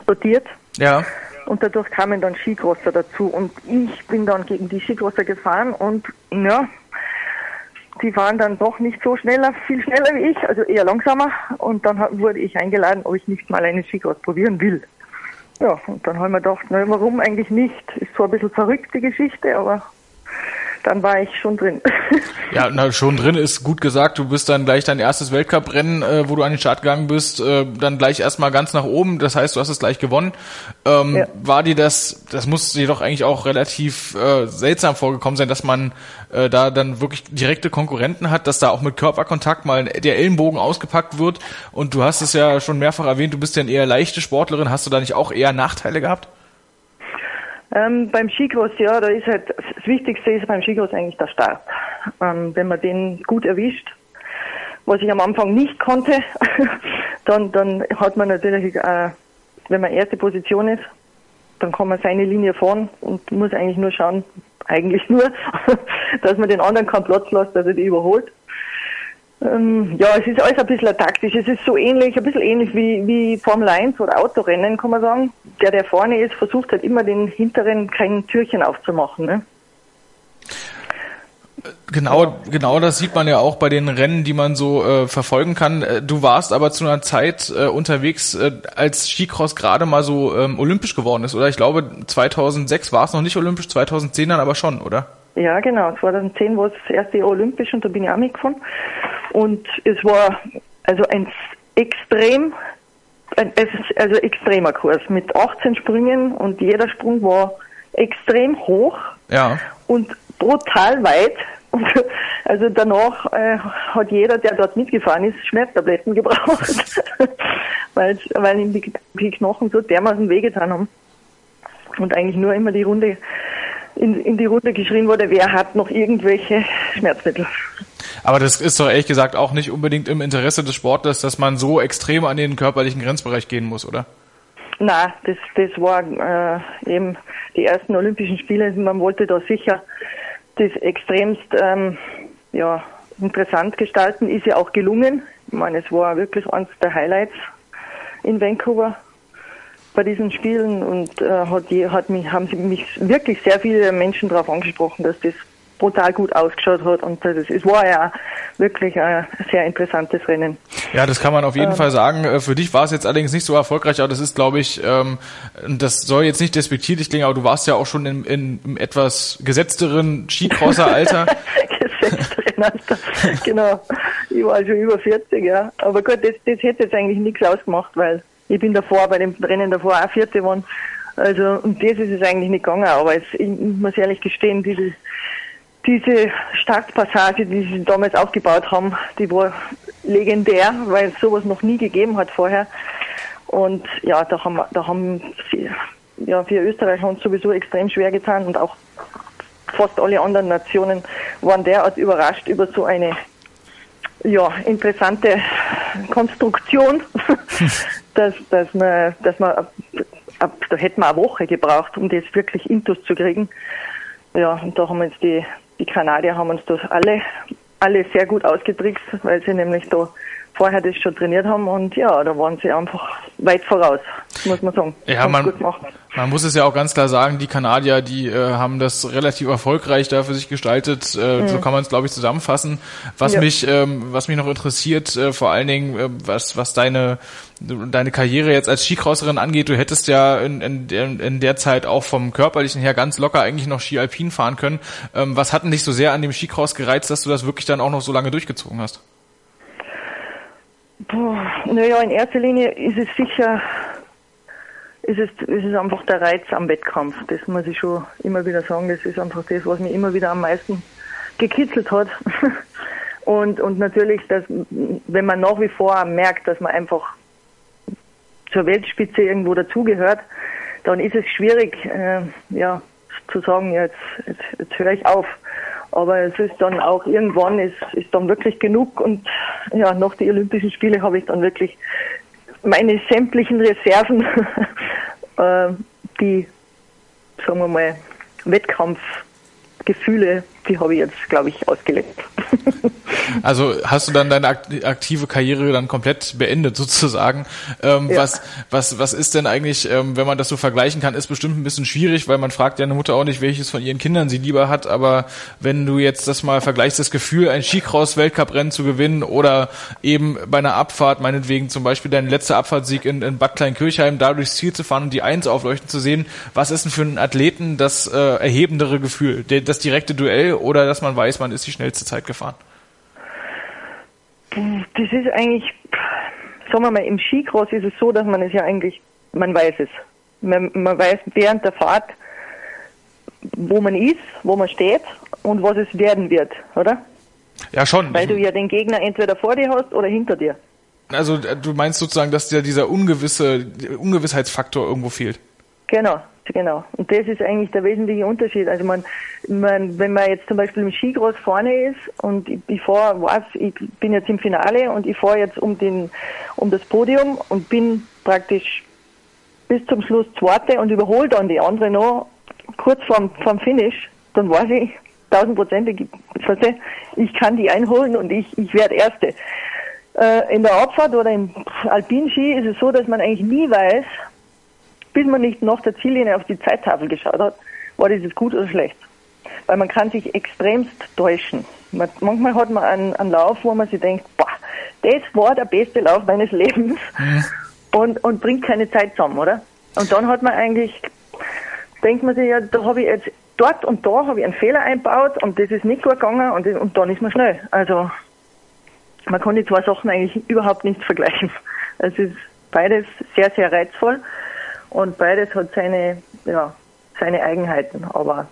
Speaker 3: dotiert.
Speaker 2: Ja.
Speaker 3: Und dadurch kamen dann Skicrosser dazu. Und ich bin dann gegen die Skicrosser gefahren und ja, die waren dann doch nicht so schneller, viel schneller wie ich, also eher langsamer. Und dann wurde ich eingeladen, ob ich nicht mal einen Skicross probieren will. Ja, und dann haben wir gedacht, na, warum eigentlich nicht? Ist zwar ein bisschen verrückt, die Geschichte, aber dann war ich schon drin.
Speaker 2: ja, na, schon drin ist gut gesagt. Du bist dann gleich dein erstes Weltcuprennen, äh, wo du an den Start gegangen bist, äh, dann gleich erstmal ganz nach oben. Das heißt, du hast es gleich gewonnen. Ähm, ja. War dir das, das muss dir doch eigentlich auch relativ äh, seltsam vorgekommen sein, dass man äh, da dann wirklich direkte Konkurrenten hat, dass da auch mit Körperkontakt mal der Ellenbogen ausgepackt wird. Und du hast es ja schon mehrfach erwähnt, du bist ja eine eher leichte Sportlerin. Hast du da nicht auch eher Nachteile gehabt?
Speaker 3: Ähm, beim Skicross, ja, da ist halt, das Wichtigste ist beim Skicross eigentlich der Start. Ähm, wenn man den gut erwischt, was ich am Anfang nicht konnte, (laughs) dann, dann hat man natürlich, äh, wenn man erste Position ist, dann kann man seine Linie fahren und muss eigentlich nur schauen, (laughs) eigentlich nur, (laughs) dass man den anderen keinen Platz lässt, dass er die überholt. Ähm, ja, es ist alles ein bisschen taktisch. Es ist so ähnlich, ein bisschen ähnlich wie, wie Formel 1 oder Autorennen, kann man sagen. Der, der vorne ist, versucht halt immer den hinteren kein Türchen aufzumachen. Ne?
Speaker 2: Genau, genau das sieht man ja auch bei den Rennen, die man so äh, verfolgen kann. Äh, du warst aber zu einer Zeit äh, unterwegs, äh, als Skicross gerade mal so ähm, olympisch geworden ist, oder? Ich glaube, 2006 war es noch nicht olympisch, 2010 dann aber schon, oder?
Speaker 3: Ja, genau. 2010 war es das erste Jahr olympisch und da bin ich auch mitgefahren. Und es war also ein extrem, ein, also extremer Kurs mit 18 Sprüngen und jeder Sprung war extrem hoch
Speaker 2: ja.
Speaker 3: und brutal weit. Und (laughs) also danach äh, hat jeder, der dort mitgefahren ist, Schmerztabletten gebraucht, (laughs) weil, weil ihm die, die Knochen so dermaßen wehgetan haben. Und eigentlich nur immer die Runde in, in die Runde geschrien wurde, wer hat noch irgendwelche Schmerzmittel.
Speaker 2: Aber das ist doch ehrlich gesagt auch nicht unbedingt im Interesse des Sportlers, dass man so extrem an den körperlichen Grenzbereich gehen muss, oder?
Speaker 3: Na, das, das war äh, eben die ersten Olympischen Spiele. Man wollte da sicher das extremst ähm, ja, interessant gestalten. Ist ja auch gelungen. Ich meine, es war wirklich eines der Highlights in Vancouver bei diesen Spielen und äh, hat, die, hat mich, haben mich wirklich sehr viele Menschen darauf angesprochen, dass das brutal gut ausgeschaut hat und das, es war ja wirklich ein sehr interessantes Rennen.
Speaker 2: Ja, das kann man auf jeden ähm, Fall sagen. Äh, für dich war es jetzt allerdings nicht so erfolgreich, aber das ist, glaube ich, ähm, das soll jetzt nicht despektierlich klingen, aber du warst ja auch schon in, in, im etwas gesetzteren Skicrosser-Alter. (laughs)
Speaker 3: gesetzteren Alter, genau. Ich war schon über 40, ja. Aber gut, das, das hätte jetzt eigentlich nichts ausgemacht, weil ich bin davor, bei dem Rennen davor auch Vierte geworden. Also, um das ist es eigentlich nicht gegangen, aber es, ich muss ehrlich gestehen, diese, diese Startpassage, die sie damals aufgebaut haben, die war legendär, weil es sowas noch nie gegeben hat vorher. Und ja, da haben, da haben sie, ja, wir Österreicher uns sowieso extrem schwer getan und auch fast alle anderen Nationen waren derart überrascht über so eine ja, interessante Konstruktion, (laughs) dass, dass man, dass man, da hätten wir eine Woche gebraucht, um das wirklich intus zu kriegen. Ja, und da haben uns die, die Kanadier haben uns das alle, alle sehr gut ausgetrickst, weil sie nämlich da vorher das schon trainiert haben und ja, da waren sie einfach weit voraus, muss man sagen.
Speaker 2: Ja, man, man muss es ja auch ganz klar sagen, die Kanadier, die äh, haben das relativ erfolgreich da für sich gestaltet, äh, mhm. so kann man es glaube ich zusammenfassen. Was ja. mich, ähm, was mich noch interessiert, äh, vor allen Dingen, äh, was, was deine deine Karriere jetzt als Skicrosserin angeht, du hättest ja in, in, in der Zeit auch vom körperlichen her ganz locker eigentlich noch Ski Alpin fahren können. Ähm, was hat denn dich so sehr an dem Skicross gereizt, dass du das wirklich dann auch noch so lange durchgezogen hast?
Speaker 3: naja, in erster Linie ist es sicher, ist es, ist es einfach der Reiz am Wettkampf. Das muss ich schon immer wieder sagen. Das ist einfach das, was mich immer wieder am meisten gekitzelt hat. (laughs) Und, und natürlich, dass, wenn man nach wie vor merkt, dass man einfach zur Weltspitze irgendwo dazugehört, dann ist es schwierig, äh, ja, zu sagen, jetzt, jetzt, jetzt höre ich auf. Aber es ist dann auch irgendwann ist, ist dann wirklich genug und ja, nach den Olympischen Spiele habe ich dann wirklich meine sämtlichen Reserven, (laughs) äh, die, sagen wir mal, Wettkampfgefühle die habe ich jetzt, glaube ich, ausgelebt. (laughs)
Speaker 2: also hast du dann deine aktive Karriere dann komplett beendet sozusagen. Ähm, ja. Was was was ist denn eigentlich, ähm, wenn man das so vergleichen kann, ist bestimmt ein bisschen schwierig, weil man fragt deine Mutter auch nicht, welches von ihren Kindern sie lieber hat. Aber wenn du jetzt das mal vergleichst, das Gefühl, ein Skicross-Weltcuprennen zu gewinnen oder eben bei einer Abfahrt, meinetwegen zum Beispiel dein letzter Abfahrtssieg in, in Bad Kleinkirchheim, da durchs Ziel zu fahren und die Eins aufleuchten zu sehen, was ist denn für einen Athleten das äh, erhebendere Gefühl, das direkte Duell oder dass man weiß, man ist die schnellste Zeit gefahren?
Speaker 3: Das ist eigentlich, sagen wir mal, im Skicross ist es so, dass man es ja eigentlich, man weiß es. Man, man weiß während der Fahrt, wo man ist, wo man steht und was es werden wird, oder?
Speaker 2: Ja, schon.
Speaker 3: Weil du ja den Gegner entweder vor dir hast oder hinter dir.
Speaker 2: Also du meinst sozusagen, dass dir dieser ungewisse Ungewissheitsfaktor irgendwo fehlt?
Speaker 3: Genau, genau. Und das ist eigentlich der wesentliche Unterschied. Also man, man wenn man jetzt zum Beispiel im Skicross vorne ist und ich, ich fahre, weiß, ich bin jetzt im Finale und ich fahre jetzt um den, um das Podium und bin praktisch bis zum Schluss Zweite und überhole dann die andere noch kurz vorm, vorm Finish, dann weiß ich tausendprozentig, ich kann die einholen und ich, ich werde Erste. Äh, in der Abfahrt oder im Alpinski ist es so, dass man eigentlich nie weiß, bis man nicht nach der Ziellinie auf die Zeittafel geschaut hat, war das jetzt gut oder schlecht. weil man kann sich extremst täuschen. Man, manchmal hat man einen, einen Lauf, wo man sich denkt, boah, das war der beste Lauf meines (laughs) Lebens mhm. und, und bringt keine Zeit zusammen, oder? Und dann hat man eigentlich, denkt man sich, ja, da habe ich jetzt, dort und da habe ich einen Fehler einbaut und das ist nicht gut gegangen und, und dann ist man schnell. Also man kann die zwei Sachen eigentlich überhaupt nicht vergleichen. Es ist beides sehr, sehr reizvoll und beides hat seine, ja, seine Eigenheiten. Aber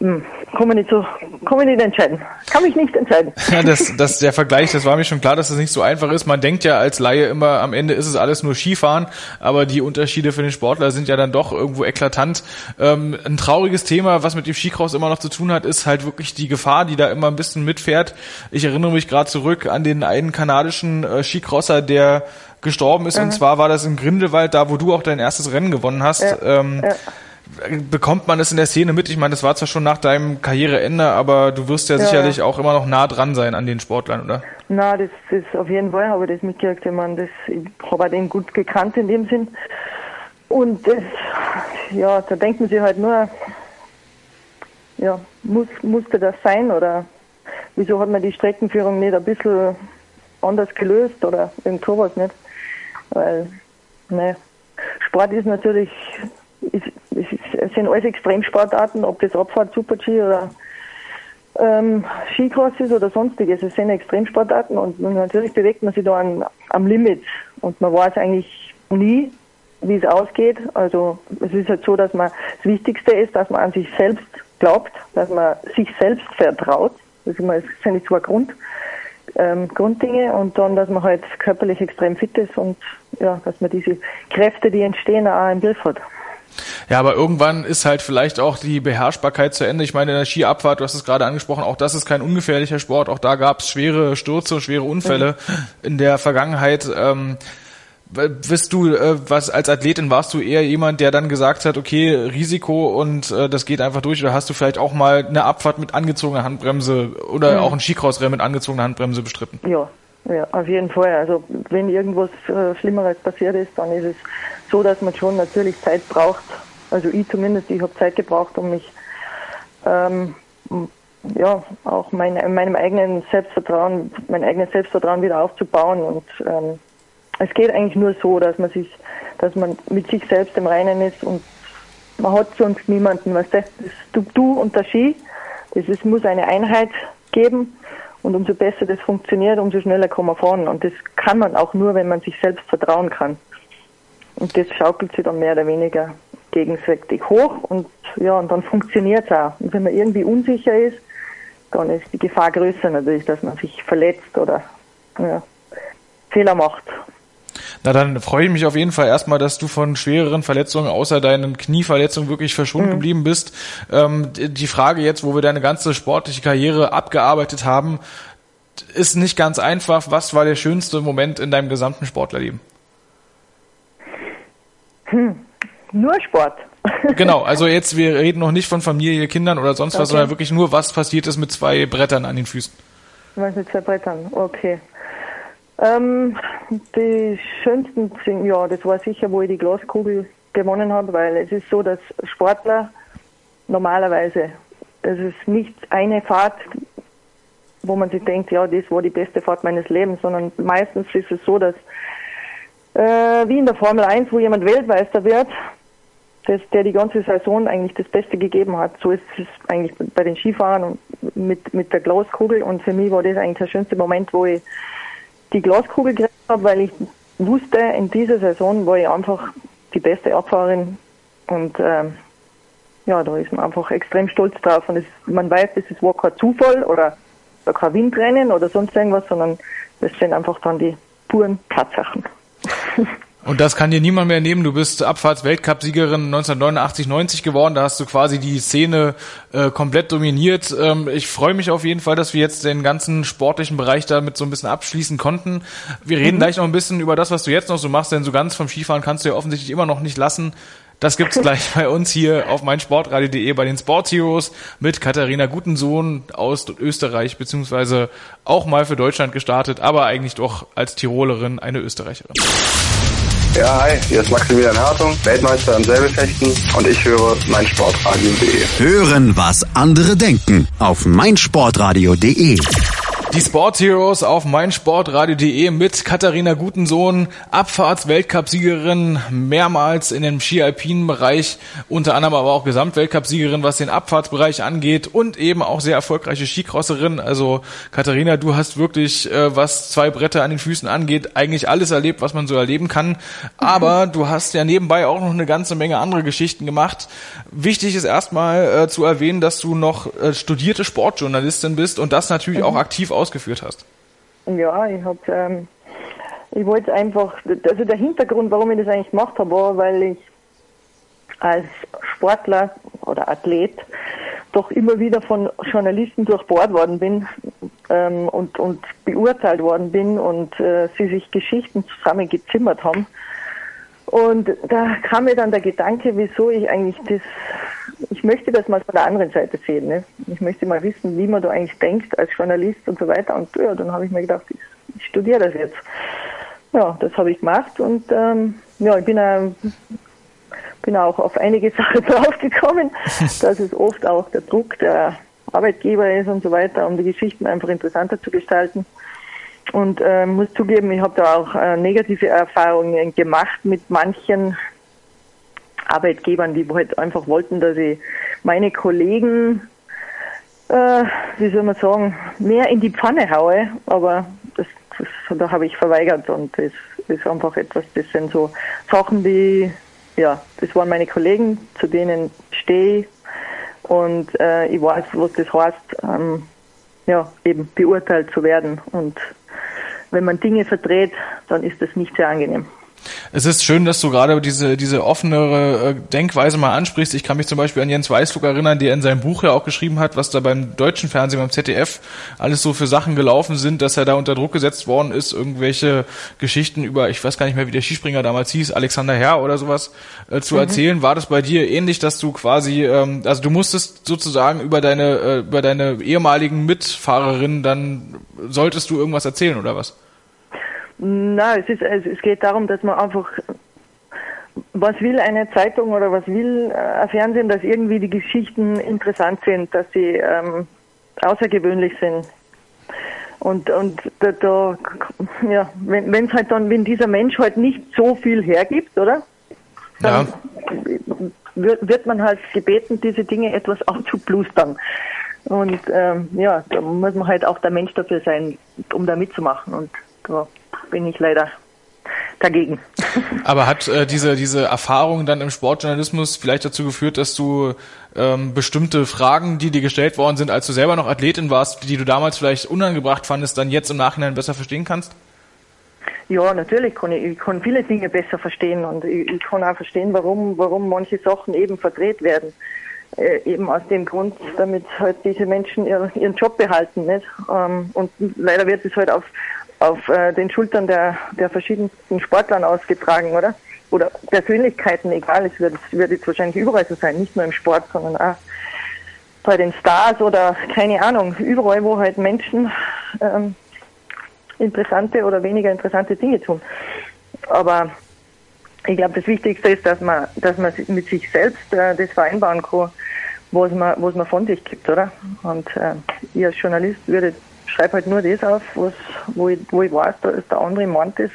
Speaker 3: hm, kann man nicht so, kann man nicht entscheiden. Kann mich nicht entscheiden.
Speaker 2: Ja, das, das, der Vergleich, das war mir schon klar, dass das nicht so einfach ist. Man denkt ja als Laie immer, am Ende ist es alles nur Skifahren, aber die Unterschiede für den Sportler sind ja dann doch irgendwo eklatant. Ähm, ein trauriges Thema, was mit dem Skicross immer noch zu tun hat, ist halt wirklich die Gefahr, die da immer ein bisschen mitfährt. Ich erinnere mich gerade zurück an den einen kanadischen äh, Skicrosser, der gestorben ist, mhm. und zwar war das im Grindelwald, da wo du auch dein erstes Rennen gewonnen hast. Ja, ähm, ja bekommt man es in der Szene mit? Ich meine, das war zwar schon nach deinem Karriereende, aber du wirst ja, ja sicherlich auch immer noch nah dran sein an den Sportlern, oder?
Speaker 3: Na, das ist auf jeden Fall, habe ich das mitgekriegt. Ich meine, das, ich habe den gut gekannt in dem Sinn. Und das, ja, da denkt man sich halt nur, ja, muss, musste das sein oder wieso hat man die Streckenführung nicht ein bisschen anders gelöst oder irgend sowas nicht? Weil, ne, Sport ist natürlich es sind alles Extremsportarten, ob das Abfahrt, Super-G oder ähm, Skicross ist oder sonstiges. Es sind Extremsportarten und natürlich bewegt man sich da an, am Limit und man weiß eigentlich nie, wie es ausgeht. Also es ist halt so, dass man das Wichtigste ist, dass man an sich selbst glaubt, dass man sich selbst vertraut. Das sind die zwei Grund, ähm, Grunddinge und dann, dass man halt körperlich extrem fit ist und ja, dass man diese Kräfte, die entstehen, auch im Griff hat.
Speaker 2: Ja, aber irgendwann ist halt vielleicht auch die Beherrschbarkeit zu Ende. Ich meine, in der Skiabfahrt, du hast es gerade angesprochen, auch das ist kein ungefährlicher Sport. Auch da gab es schwere Stürze, schwere Unfälle mhm. in der Vergangenheit. Ähm, bist du, äh, was als Athletin warst du eher jemand, der dann gesagt hat, okay, Risiko und äh, das geht einfach durch, oder hast du vielleicht auch mal eine Abfahrt mit angezogener Handbremse oder mhm. auch ein Skicrossrennen mit angezogener Handbremse bestritten?
Speaker 3: Ja, ja, auf jeden Fall. Also wenn irgendwas äh, Schlimmeres passiert ist, dann ist es so, dass man schon natürlich Zeit braucht. Also ich zumindest, ich habe Zeit gebraucht, um mich ähm, ja auch mein, meinem eigenen Selbstvertrauen, mein eigenes Selbstvertrauen wieder aufzubauen. Und ähm, es geht eigentlich nur so, dass man sich, dass man mit sich selbst im Reinen ist und man hat sonst niemanden, weißt du, du, du und der Ski, das ist, muss eine Einheit geben und umso besser das funktioniert, umso schneller kann man fahren. Und das kann man auch nur, wenn man sich selbst vertrauen kann. Und das schaukelt sich dann mehr oder weniger gegenseitig hoch und ja, und dann funktioniert es auch. Und wenn man irgendwie unsicher ist, dann ist die Gefahr größer natürlich, dass man sich verletzt oder ja, Fehler macht.
Speaker 2: Na dann freue ich mich auf jeden Fall erstmal, dass du von schwereren Verletzungen außer deinen Knieverletzungen wirklich verschont mhm. geblieben bist. Ähm, die Frage jetzt, wo wir deine ganze sportliche Karriere abgearbeitet haben, ist nicht ganz einfach. Was war der schönste Moment in deinem gesamten Sportlerleben?
Speaker 3: Hm. Nur Sport.
Speaker 2: genau, (laughs) also jetzt, wir reden noch nicht von Familie, Kindern oder sonst was, sondern wirklich nur, was passiert ist mit zwei Brettern an den Füßen.
Speaker 3: Was mit zwei Brettern, okay. Ähm, die schönsten sind, ja, das war sicher, wo ich die Glaskugel gewonnen habe, weil es ist so, dass Sportler normalerweise, es ist nicht eine Fahrt, wo man sich denkt, ja, das war die beste Fahrt meines Lebens, sondern meistens ist es so, dass äh, wie in der Formel 1, wo jemand Weltmeister wird, das, der die ganze Saison eigentlich das Beste gegeben hat. So ist es eigentlich bei den Skifahren und mit, mit der Glaskugel. Und für mich war das eigentlich der schönste Moment, wo ich die Glaskugel gekriegt habe, weil ich wusste, in dieser Saison war ich einfach die beste Abfahrerin und ähm, ja, da ist man einfach extrem stolz drauf und es, man weiß, das war kein Zufall oder, oder kein Windrennen oder sonst irgendwas, sondern das sind einfach dann die puren Tatsachen. (laughs)
Speaker 2: Und das kann dir niemand mehr nehmen. Du bist Abfahrts-Weltcup-Siegerin 1989-90 geworden. Da hast du quasi die Szene äh, komplett dominiert. Ähm, ich freue mich auf jeden Fall, dass wir jetzt den ganzen sportlichen Bereich damit so ein bisschen abschließen konnten. Wir reden mhm. gleich noch ein bisschen über das, was du jetzt noch so machst, denn so ganz vom Skifahren kannst du ja offensichtlich immer noch nicht lassen. Das gibt's (laughs) gleich bei uns hier auf meinsportradio.de bei den Sports Heroes mit Katharina Gutensohn aus Österreich, beziehungsweise auch mal für Deutschland gestartet, aber eigentlich doch als Tirolerin eine Österreicherin.
Speaker 4: Ja, hi, hier ist Maximilian Hartung, Weltmeister im Säbelfechten und ich höre meinsportradio.de.
Speaker 1: Hören, was andere denken auf meinsportradio.de.
Speaker 2: Die Sport Heroes auf meinsportradio.de mit Katharina Gutensohn, Abfahrts-Weltcup-Siegerin, mehrmals in dem Ski-Alpinen-Bereich, unter anderem aber auch Gesamtweltcup-Siegerin, was den Abfahrtsbereich angeht und eben auch sehr erfolgreiche Skicrosserin. Also Katharina, du hast wirklich, äh, was zwei Bretter an den Füßen angeht, eigentlich alles erlebt, was man so erleben kann. Aber du hast ja nebenbei auch noch eine ganze Menge andere Geschichten gemacht. Wichtig ist erstmal äh, zu erwähnen, dass du noch äh, studierte Sportjournalistin bist und das natürlich auch aktiv ausgeführt hast.
Speaker 3: Ja, ich habe, ähm, ich wollte einfach, also der Hintergrund, warum ich das eigentlich gemacht habe, war, weil ich als Sportler oder Athlet doch immer wieder von Journalisten durchbohrt worden bin ähm, und, und beurteilt worden bin und äh, sie sich Geschichten zusammengezimmert haben. Und da kam mir dann der Gedanke, wieso ich eigentlich das ich möchte das mal von der anderen Seite sehen. Ne? Ich möchte mal wissen, wie man da eigentlich denkt als Journalist und so weiter. Und ja, dann habe ich mir gedacht, ich, ich studiere das jetzt. Ja, das habe ich gemacht und ähm, ja, ich bin, äh, bin auch auf einige (laughs) Sachen draufgekommen, (laughs) dass es oft auch der Druck der Arbeitgeber ist und so weiter, um die Geschichten einfach interessanter zu gestalten. Und äh, muss zugeben, ich habe da auch äh, negative Erfahrungen gemacht mit manchen Arbeitgebern, die halt einfach wollten, dass ich meine Kollegen, äh, wie soll man sagen, mehr in die Pfanne haue. Aber das, das da habe ich verweigert und das ist einfach etwas, das sind so Sachen, die, ja, das waren meine Kollegen, zu denen stehe ich und äh, ich weiß, was das heißt, ähm, ja, eben beurteilt zu werden. Und wenn man Dinge verdreht, dann ist das nicht sehr angenehm.
Speaker 2: Es ist schön, dass du gerade diese, diese offenere äh, Denkweise mal ansprichst. Ich kann mich zum Beispiel an Jens Weißflug erinnern, der in seinem Buch ja auch geschrieben hat, was da beim deutschen Fernsehen, beim ZDF alles so für Sachen gelaufen sind, dass er da unter Druck gesetzt worden ist, irgendwelche Geschichten über, ich weiß gar nicht mehr, wie der Skispringer damals hieß, Alexander Herr oder sowas, äh, zu mhm. erzählen. War das bei dir ähnlich, dass du quasi, ähm, also du musstest sozusagen über deine, äh, über deine ehemaligen Mitfahrerinnen, dann solltest du irgendwas erzählen oder was?
Speaker 3: Nein, es, ist, es geht darum, dass man einfach, was will eine Zeitung oder was will äh, ein Fernsehen, dass irgendwie die Geschichten interessant sind, dass sie ähm, außergewöhnlich sind. Und, und da, da ja, wenn es halt dann, wenn dieser Mensch halt nicht so viel hergibt, oder? Dann ja. wird, wird man halt gebeten, diese Dinge etwas aufzublustern. Und ähm, ja, da muss man halt auch der Mensch dafür sein, um da mitzumachen. Und da bin ich leider dagegen.
Speaker 2: Aber hat äh, diese, diese Erfahrung dann im Sportjournalismus vielleicht dazu geführt, dass du ähm, bestimmte Fragen, die dir gestellt worden sind, als du selber noch Athletin warst, die du damals vielleicht unangebracht fandest, dann jetzt im Nachhinein besser verstehen kannst?
Speaker 3: Ja, natürlich kann ich, ich kann viele Dinge besser verstehen und ich, ich kann auch verstehen, warum, warum manche Sachen eben verdreht werden. Äh, eben aus dem Grund, damit halt diese Menschen ihr, ihren Job behalten. Nicht? Ähm, und leider wird es halt auf, auf äh, den Schultern der, der verschiedensten Sportlern ausgetragen, oder? Oder Persönlichkeiten, egal, es wird, es wird jetzt wahrscheinlich überall so sein, nicht nur im Sport, sondern auch bei den Stars oder keine Ahnung, überall, wo halt Menschen ähm, interessante oder weniger interessante Dinge tun. Aber ich glaube, das Wichtigste ist, dass man, dass man mit sich selbst äh, das vereinbaren kann, was man, was man von sich gibt, oder? Und äh, ich als Journalist würde schreibe halt nur das auf, was, wo, ich, wo ich weiß, da ist der andere meint das,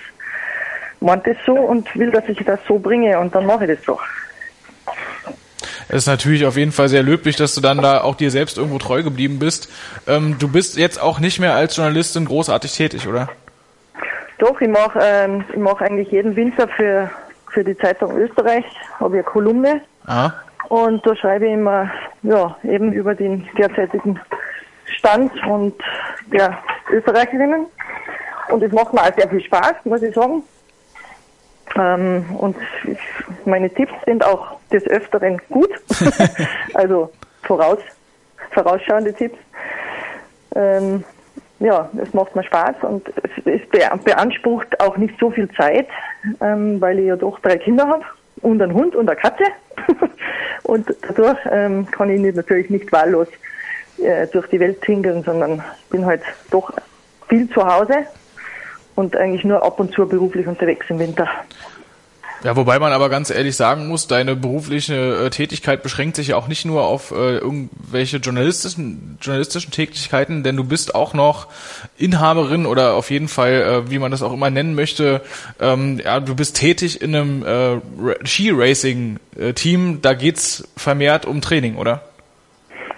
Speaker 3: meint das so und will, dass ich das so bringe und dann mache ich das doch.
Speaker 2: Es ist natürlich auf jeden Fall sehr löblich, dass du dann da auch dir selbst irgendwo treu geblieben bist. Ähm, du bist jetzt auch nicht mehr als Journalistin großartig tätig, oder?
Speaker 3: Doch, ich mache ähm, ich mach eigentlich jeden Winter für, für die Zeitung Österreich, habe ich eine Kolumne. Aha. Und da schreibe ich immer, ja, eben über den derzeitigen Stand und der Österreicherinnen. Und es macht mir auch sehr viel Spaß, muss ich sagen. Ähm, und ich, meine Tipps sind auch des Öfteren gut. (laughs) (laughs) also voraus, vorausschauende Tipps. Ähm, ja, es macht mir Spaß und es, es beansprucht auch nicht so viel Zeit, ähm, weil ich ja doch drei Kinder habe und einen Hund und eine Katze. (laughs) und dadurch ähm, kann ich natürlich nicht wahllos äh, durch die Welt tingeln, sondern bin halt doch viel zu Hause und eigentlich nur ab und zu beruflich unterwegs im Winter.
Speaker 2: Ja, wobei man aber ganz ehrlich sagen muss, deine berufliche äh, Tätigkeit beschränkt sich ja auch nicht nur auf äh, irgendwelche journalistischen, journalistischen Tätigkeiten, denn du bist auch noch Inhaberin oder auf jeden Fall, äh, wie man das auch immer nennen möchte, ähm, ja, du bist tätig in einem äh, Ski-Racing-Team, da geht's vermehrt um Training, oder?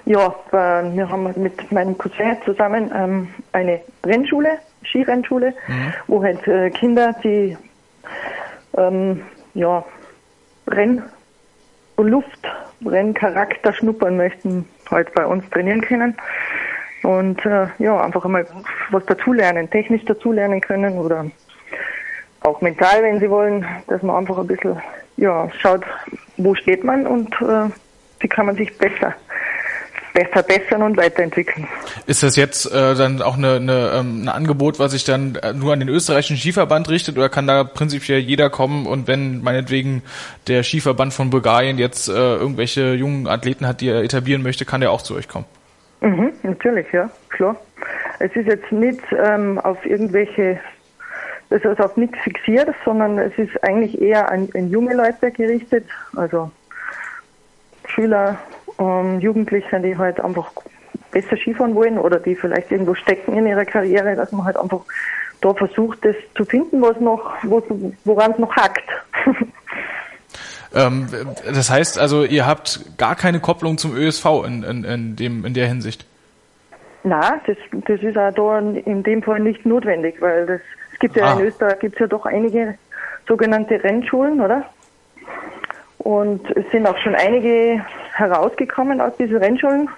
Speaker 3: Ja, wir haben mit meinem Cousin zusammen ähm, eine Rennschule, Skirennschule, mhm. wo halt äh, Kinder, die ähm, ja, Renn- und Luftrenncharakter schnuppern möchten, halt bei uns trainieren können. Und äh, ja, einfach einmal was dazulernen, technisch dazulernen können oder auch mental, wenn sie wollen, dass man einfach ein bisschen ja, schaut, wo steht man und äh, wie kann man sich besser verbessern und weiterentwickeln.
Speaker 2: Ist das jetzt äh, dann auch eine, eine, ähm, ein Angebot, was sich dann äh, nur an den österreichischen Skiverband richtet oder kann da prinzipiell jeder kommen und wenn meinetwegen der Skiverband von Bulgarien jetzt äh, irgendwelche jungen Athleten hat, die er etablieren möchte, kann der auch zu euch kommen?
Speaker 3: Mhm, natürlich, ja, klar. Es ist jetzt nicht ähm, auf irgendwelche, es ist auf nichts fixiert, sondern es ist eigentlich eher an, an junge Leute gerichtet, also Schüler, ähm, Jugendliche, die halt einfach besser Skifahren wollen oder die vielleicht irgendwo stecken in ihrer Karriere, dass man halt einfach da versucht, das zu finden, was noch, woran es noch hakt. (laughs)
Speaker 2: ähm, das heißt also, ihr habt gar keine Kopplung zum ÖSV in, in, in, dem, in der Hinsicht?
Speaker 3: Na, das, das ist auch da in dem Fall nicht notwendig, weil das, es gibt ja ah. in Österreich gibt's ja doch einige sogenannte Rennschulen, oder? Und es sind auch schon einige herausgekommen aus diesen Rennschulen,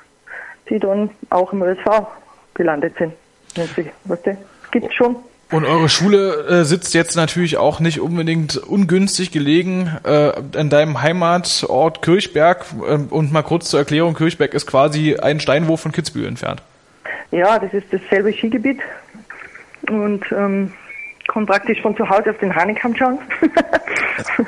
Speaker 3: die dann auch im ÖSV gelandet sind. Weißt du, gibt schon.
Speaker 2: Und eure Schule äh, sitzt jetzt natürlich auch nicht unbedingt ungünstig gelegen äh, in deinem Heimatort Kirchberg. Äh, und mal kurz zur Erklärung, Kirchberg ist quasi ein Steinwurf von Kitzbühel entfernt.
Speaker 3: Ja, das ist dasselbe Skigebiet. Und ähm, kann praktisch von zu Hause auf den Hanekamm schauen. (laughs)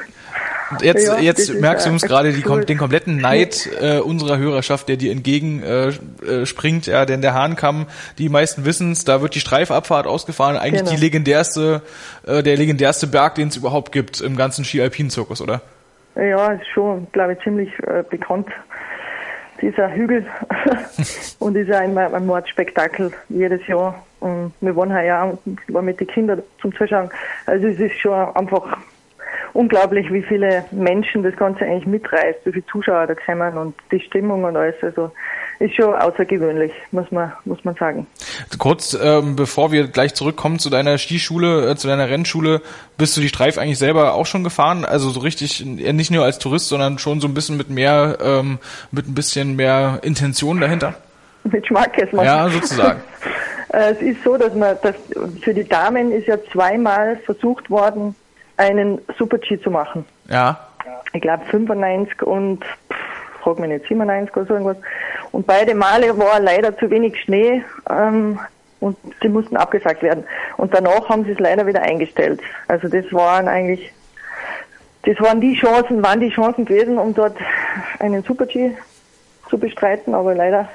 Speaker 2: Jetzt, ja, jetzt merkst du uns gerade die, den kompletten Neid äh, unserer Hörerschaft, der dir entgegen äh, äh, springt, ja, denn der Hahnkamm, die meisten wissen es, da wird die Streifabfahrt ausgefahren, eigentlich genau. die legendärste, äh, der legendärste Berg, den es überhaupt gibt im ganzen Ski-Alpin-Zirkus, oder?
Speaker 3: Ja, ist schon, glaube ich, ziemlich äh, bekannt dieser Hügel (laughs) und ist ja immer ein Mordspektakel jedes Jahr. Und wir waren ja auch war mit den Kindern zum Zuschauen. Also es ist schon einfach unglaublich, wie viele Menschen das Ganze eigentlich mitreißt, wie viele Zuschauer da kommen und die Stimmung und alles. Also ist schon außergewöhnlich, muss man, muss man sagen.
Speaker 2: Kurz, ähm, bevor wir gleich zurückkommen zu deiner Skischule, äh, zu deiner Rennschule, bist du die Streif eigentlich selber auch schon gefahren? Also so richtig, nicht nur als Tourist, sondern schon so ein bisschen mit mehr, ähm, mit ein bisschen mehr Intention dahinter?
Speaker 3: Mit Schmackes, man.
Speaker 2: Ja, sozusagen. (laughs)
Speaker 3: Äh, es ist so, dass man, dass für die Damen ist ja zweimal versucht worden, einen Super-G zu machen.
Speaker 2: Ja.
Speaker 3: Ich glaube 95 und frag mich nicht, 97 oder so irgendwas. Und beide Male war leider zu wenig Schnee ähm, und sie mussten abgesagt werden. Und danach haben sie es leider wieder eingestellt. Also das waren eigentlich, das waren die Chancen, waren die Chancen gewesen, um dort einen Super-G zu bestreiten, aber leider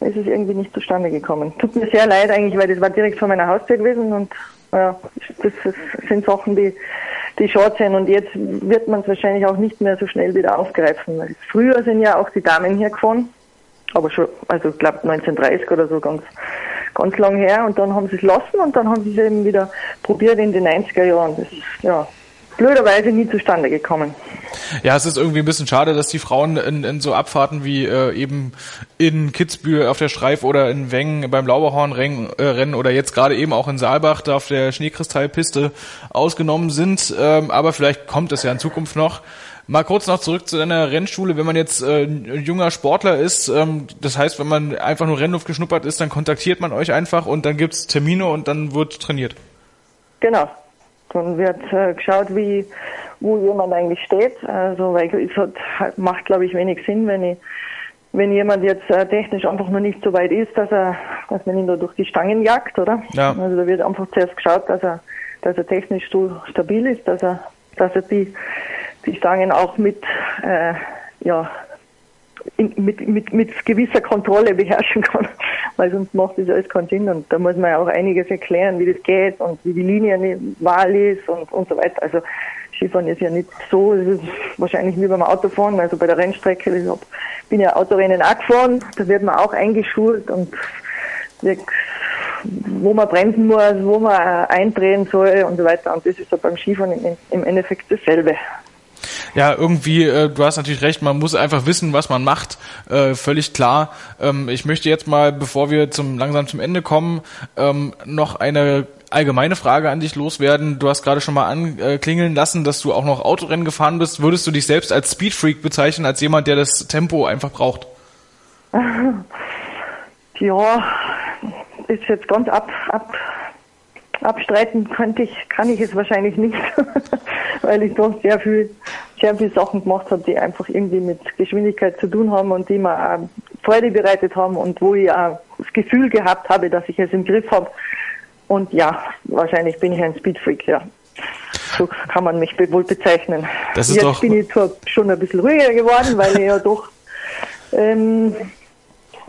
Speaker 3: ist es irgendwie nicht zustande gekommen. Tut mir sehr leid eigentlich, weil das war direkt vor meiner Haustür gewesen und ja, das sind Sachen, die, die schade sind und jetzt wird man es wahrscheinlich auch nicht mehr so schnell wieder aufgreifen. Früher sind ja auch die Damen hier gefahren, aber schon, also ich glaube 1930 oder so ganz, ganz lang her und dann haben sie es lassen und dann haben sie es eben wieder probiert in den 90er Jahren. Das, ja, blöderweise nie zustande gekommen.
Speaker 2: Ja, es ist irgendwie ein bisschen schade, dass die Frauen in, in so Abfahrten wie äh, eben in Kitzbühel auf der Streif oder in Wengen beim Lauberhornrennen äh, Rennen oder jetzt gerade eben auch in Saalbach da auf der Schneekristallpiste ausgenommen sind. Ähm, aber vielleicht kommt es ja in Zukunft noch. Mal kurz noch zurück zu deiner Rennschule. Wenn man jetzt äh, ein junger Sportler ist, ähm, das heißt, wenn man einfach nur Rennluft geschnuppert ist, dann kontaktiert man euch einfach und dann gibt's Termine und dann wird trainiert.
Speaker 3: Genau, dann wird äh, geschaut, wie, wo jemand eigentlich steht. Also, weil es hat, macht, glaube ich, wenig Sinn, wenn ich, wenn jemand jetzt äh, technisch einfach noch nicht so weit ist, dass er, dass man ihn da durch die Stangen jagt, oder? Ja. Also da wird einfach zuerst geschaut, dass er, dass er technisch so stabil ist, dass er, dass er die, die Stangen auch mit, äh, ja, in, mit, mit, mit gewisser Kontrolle beherrschen kann, (laughs) weil sonst macht das alles keinen Sinn. Und da muss man ja auch einiges erklären, wie das geht und wie die Linienwahl ist und, und so weiter. Also Skifahren ist ja nicht so, das ist wahrscheinlich wie beim Autofahren, also bei der Rennstrecke. Ich hab, bin ja Autorennen auch gefahren, da wird man auch eingeschult und wo man bremsen muss, wo man eindrehen soll und so weiter. Und das ist ja beim Skifahren im Endeffekt dasselbe
Speaker 2: ja, irgendwie, äh, du hast natürlich recht, man muss einfach wissen, was man macht, äh, völlig klar. Ähm, ich möchte jetzt mal, bevor wir zum langsam zum Ende kommen, ähm, noch eine allgemeine Frage an dich loswerden. Du hast gerade schon mal anklingeln lassen, dass du auch noch Autorennen gefahren bist. Würdest du dich selbst als Speedfreak bezeichnen, als jemand, der das Tempo einfach braucht? (laughs)
Speaker 3: Ja, ist jetzt ganz ab, ab abstreiten könnte ich, kann ich es wahrscheinlich nicht, (laughs) weil ich doch sehr viel, sehr viele Sachen gemacht habe, die einfach irgendwie mit Geschwindigkeit zu tun haben und die mir auch Freude bereitet haben und wo ich auch das Gefühl gehabt habe, dass ich es im Griff habe. Und ja, wahrscheinlich bin ich ein Speedfreak, ja. So kann man mich wohl bezeichnen.
Speaker 2: Das ist Jetzt doch...
Speaker 3: bin ich zwar schon ein bisschen ruhiger geworden, weil ich ja doch ähm,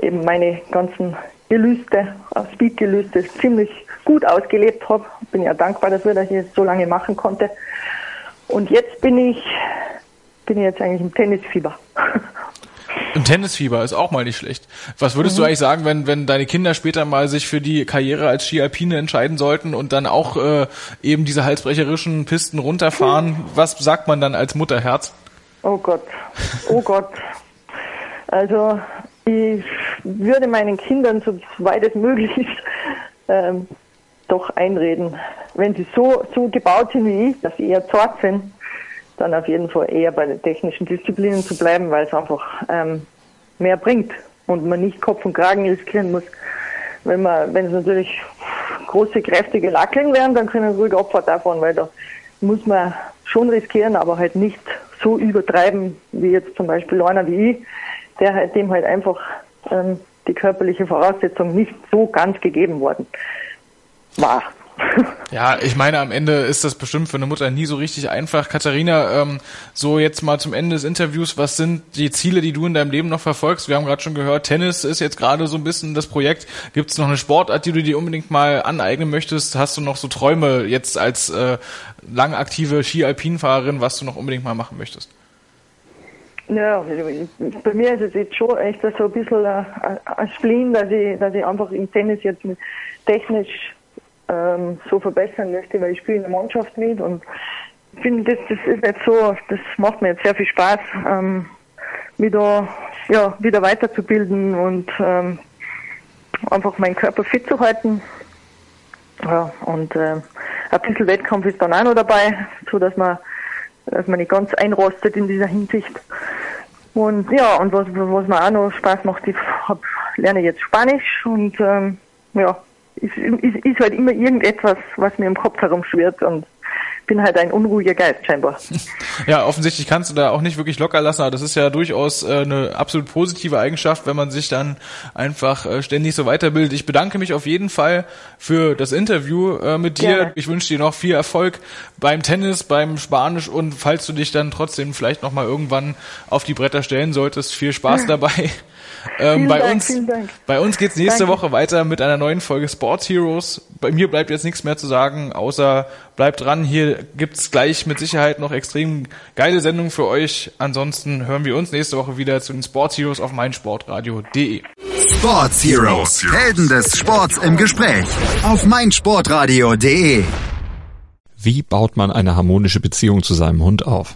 Speaker 3: eben meine ganzen Gelüste, Speedgelüste ziemlich gut ausgelebt habe. Bin ja dankbar dafür, dass ich es so lange machen konnte. Und jetzt bin ich, bin ich jetzt eigentlich im Tennisfieber.
Speaker 2: Im Tennisfieber ist auch mal nicht schlecht. Was würdest mhm. du eigentlich sagen, wenn, wenn deine Kinder später mal sich für die Karriere als Ski-Alpine entscheiden sollten und dann auch äh, eben diese halsbrecherischen Pisten runterfahren? Mhm. Was sagt man dann als Mutterherz?
Speaker 3: Oh Gott, oh Gott. Also ich würde meinen Kindern, so weit es möglich ist, ähm, doch einreden. Wenn sie so, so gebaut sind wie ich, dass sie eher zart sind, dann auf jeden Fall eher bei den technischen Disziplinen zu bleiben, weil es einfach ähm, mehr bringt und man nicht Kopf und Kragen riskieren muss. Wenn man, wenn es natürlich große, kräftige Lackeln wären, dann können sie ruhig Abfahrt davon, weil da muss man schon riskieren, aber halt nicht so übertreiben, wie jetzt zum Beispiel einer wie ich, der dem halt einfach ähm, die körperliche Voraussetzung nicht so ganz gegeben worden war. (laughs)
Speaker 2: Ja, ich meine, am Ende ist das bestimmt für eine Mutter nie so richtig einfach. Katharina, ähm, so jetzt mal zum Ende des Interviews, was sind die Ziele, die du in deinem Leben noch verfolgst? Wir haben gerade schon gehört, Tennis ist jetzt gerade so ein bisschen das Projekt. Gibt es noch eine Sportart, die du dir unbedingt mal aneignen möchtest? Hast du noch so Träume jetzt als äh, lang aktive Ski-Alpin-Fahrerin, was du noch unbedingt mal machen möchtest?
Speaker 3: Ja, bei mir ist es jetzt schon echt so ein bisschen ein, Spleen, dass ich, dass ich einfach im Tennis jetzt technisch ähm, so verbessern möchte, weil ich spiele in der Mannschaft mit und finde, das, das ist jetzt so, das macht mir jetzt sehr viel Spaß, ähm, wieder, ja, wieder weiterzubilden und ähm, einfach meinen Körper fit zu halten. Ja, und äh, ein bisschen Wettkampf ist dann auch noch dabei, so dass man, dass man nicht ganz einrostet in dieser Hinsicht. Und ja, und was, was mir auch noch Spaß macht, ich hab, lerne jetzt Spanisch und ähm, ja, ist, ist, ist halt immer irgendetwas, was mir im Kopf herumschwirrt und bin halt ein unruhiger Geist scheinbar. (laughs)
Speaker 2: Ja, offensichtlich kannst du da auch nicht wirklich locker lassen, aber das ist ja durchaus äh, eine absolut positive Eigenschaft, wenn man sich dann einfach äh, ständig so weiterbildet. Ich bedanke mich auf jeden Fall für das Interview äh, mit dir. Gerne. Ich wünsche dir noch viel Erfolg beim Tennis, beim Spanisch und falls du dich dann trotzdem vielleicht nochmal irgendwann auf die Bretter stellen solltest, viel Spaß (laughs) dabei. Ähm, bei, Dank, uns, bei uns geht's nächste Danke. Woche weiter mit einer neuen Folge Sports Heroes. Bei mir bleibt jetzt nichts mehr zu sagen, außer bleibt dran. Hier gibt's gleich mit Sicherheit noch extrem geile Sendungen für euch. Ansonsten hören wir uns nächste Woche wieder zu den Sports Heroes auf meinsportradio.de.
Speaker 1: Sports Heroes, Helden des Sports im Gespräch auf meinsportradio.de.
Speaker 5: Wie baut man eine harmonische Beziehung zu seinem Hund auf?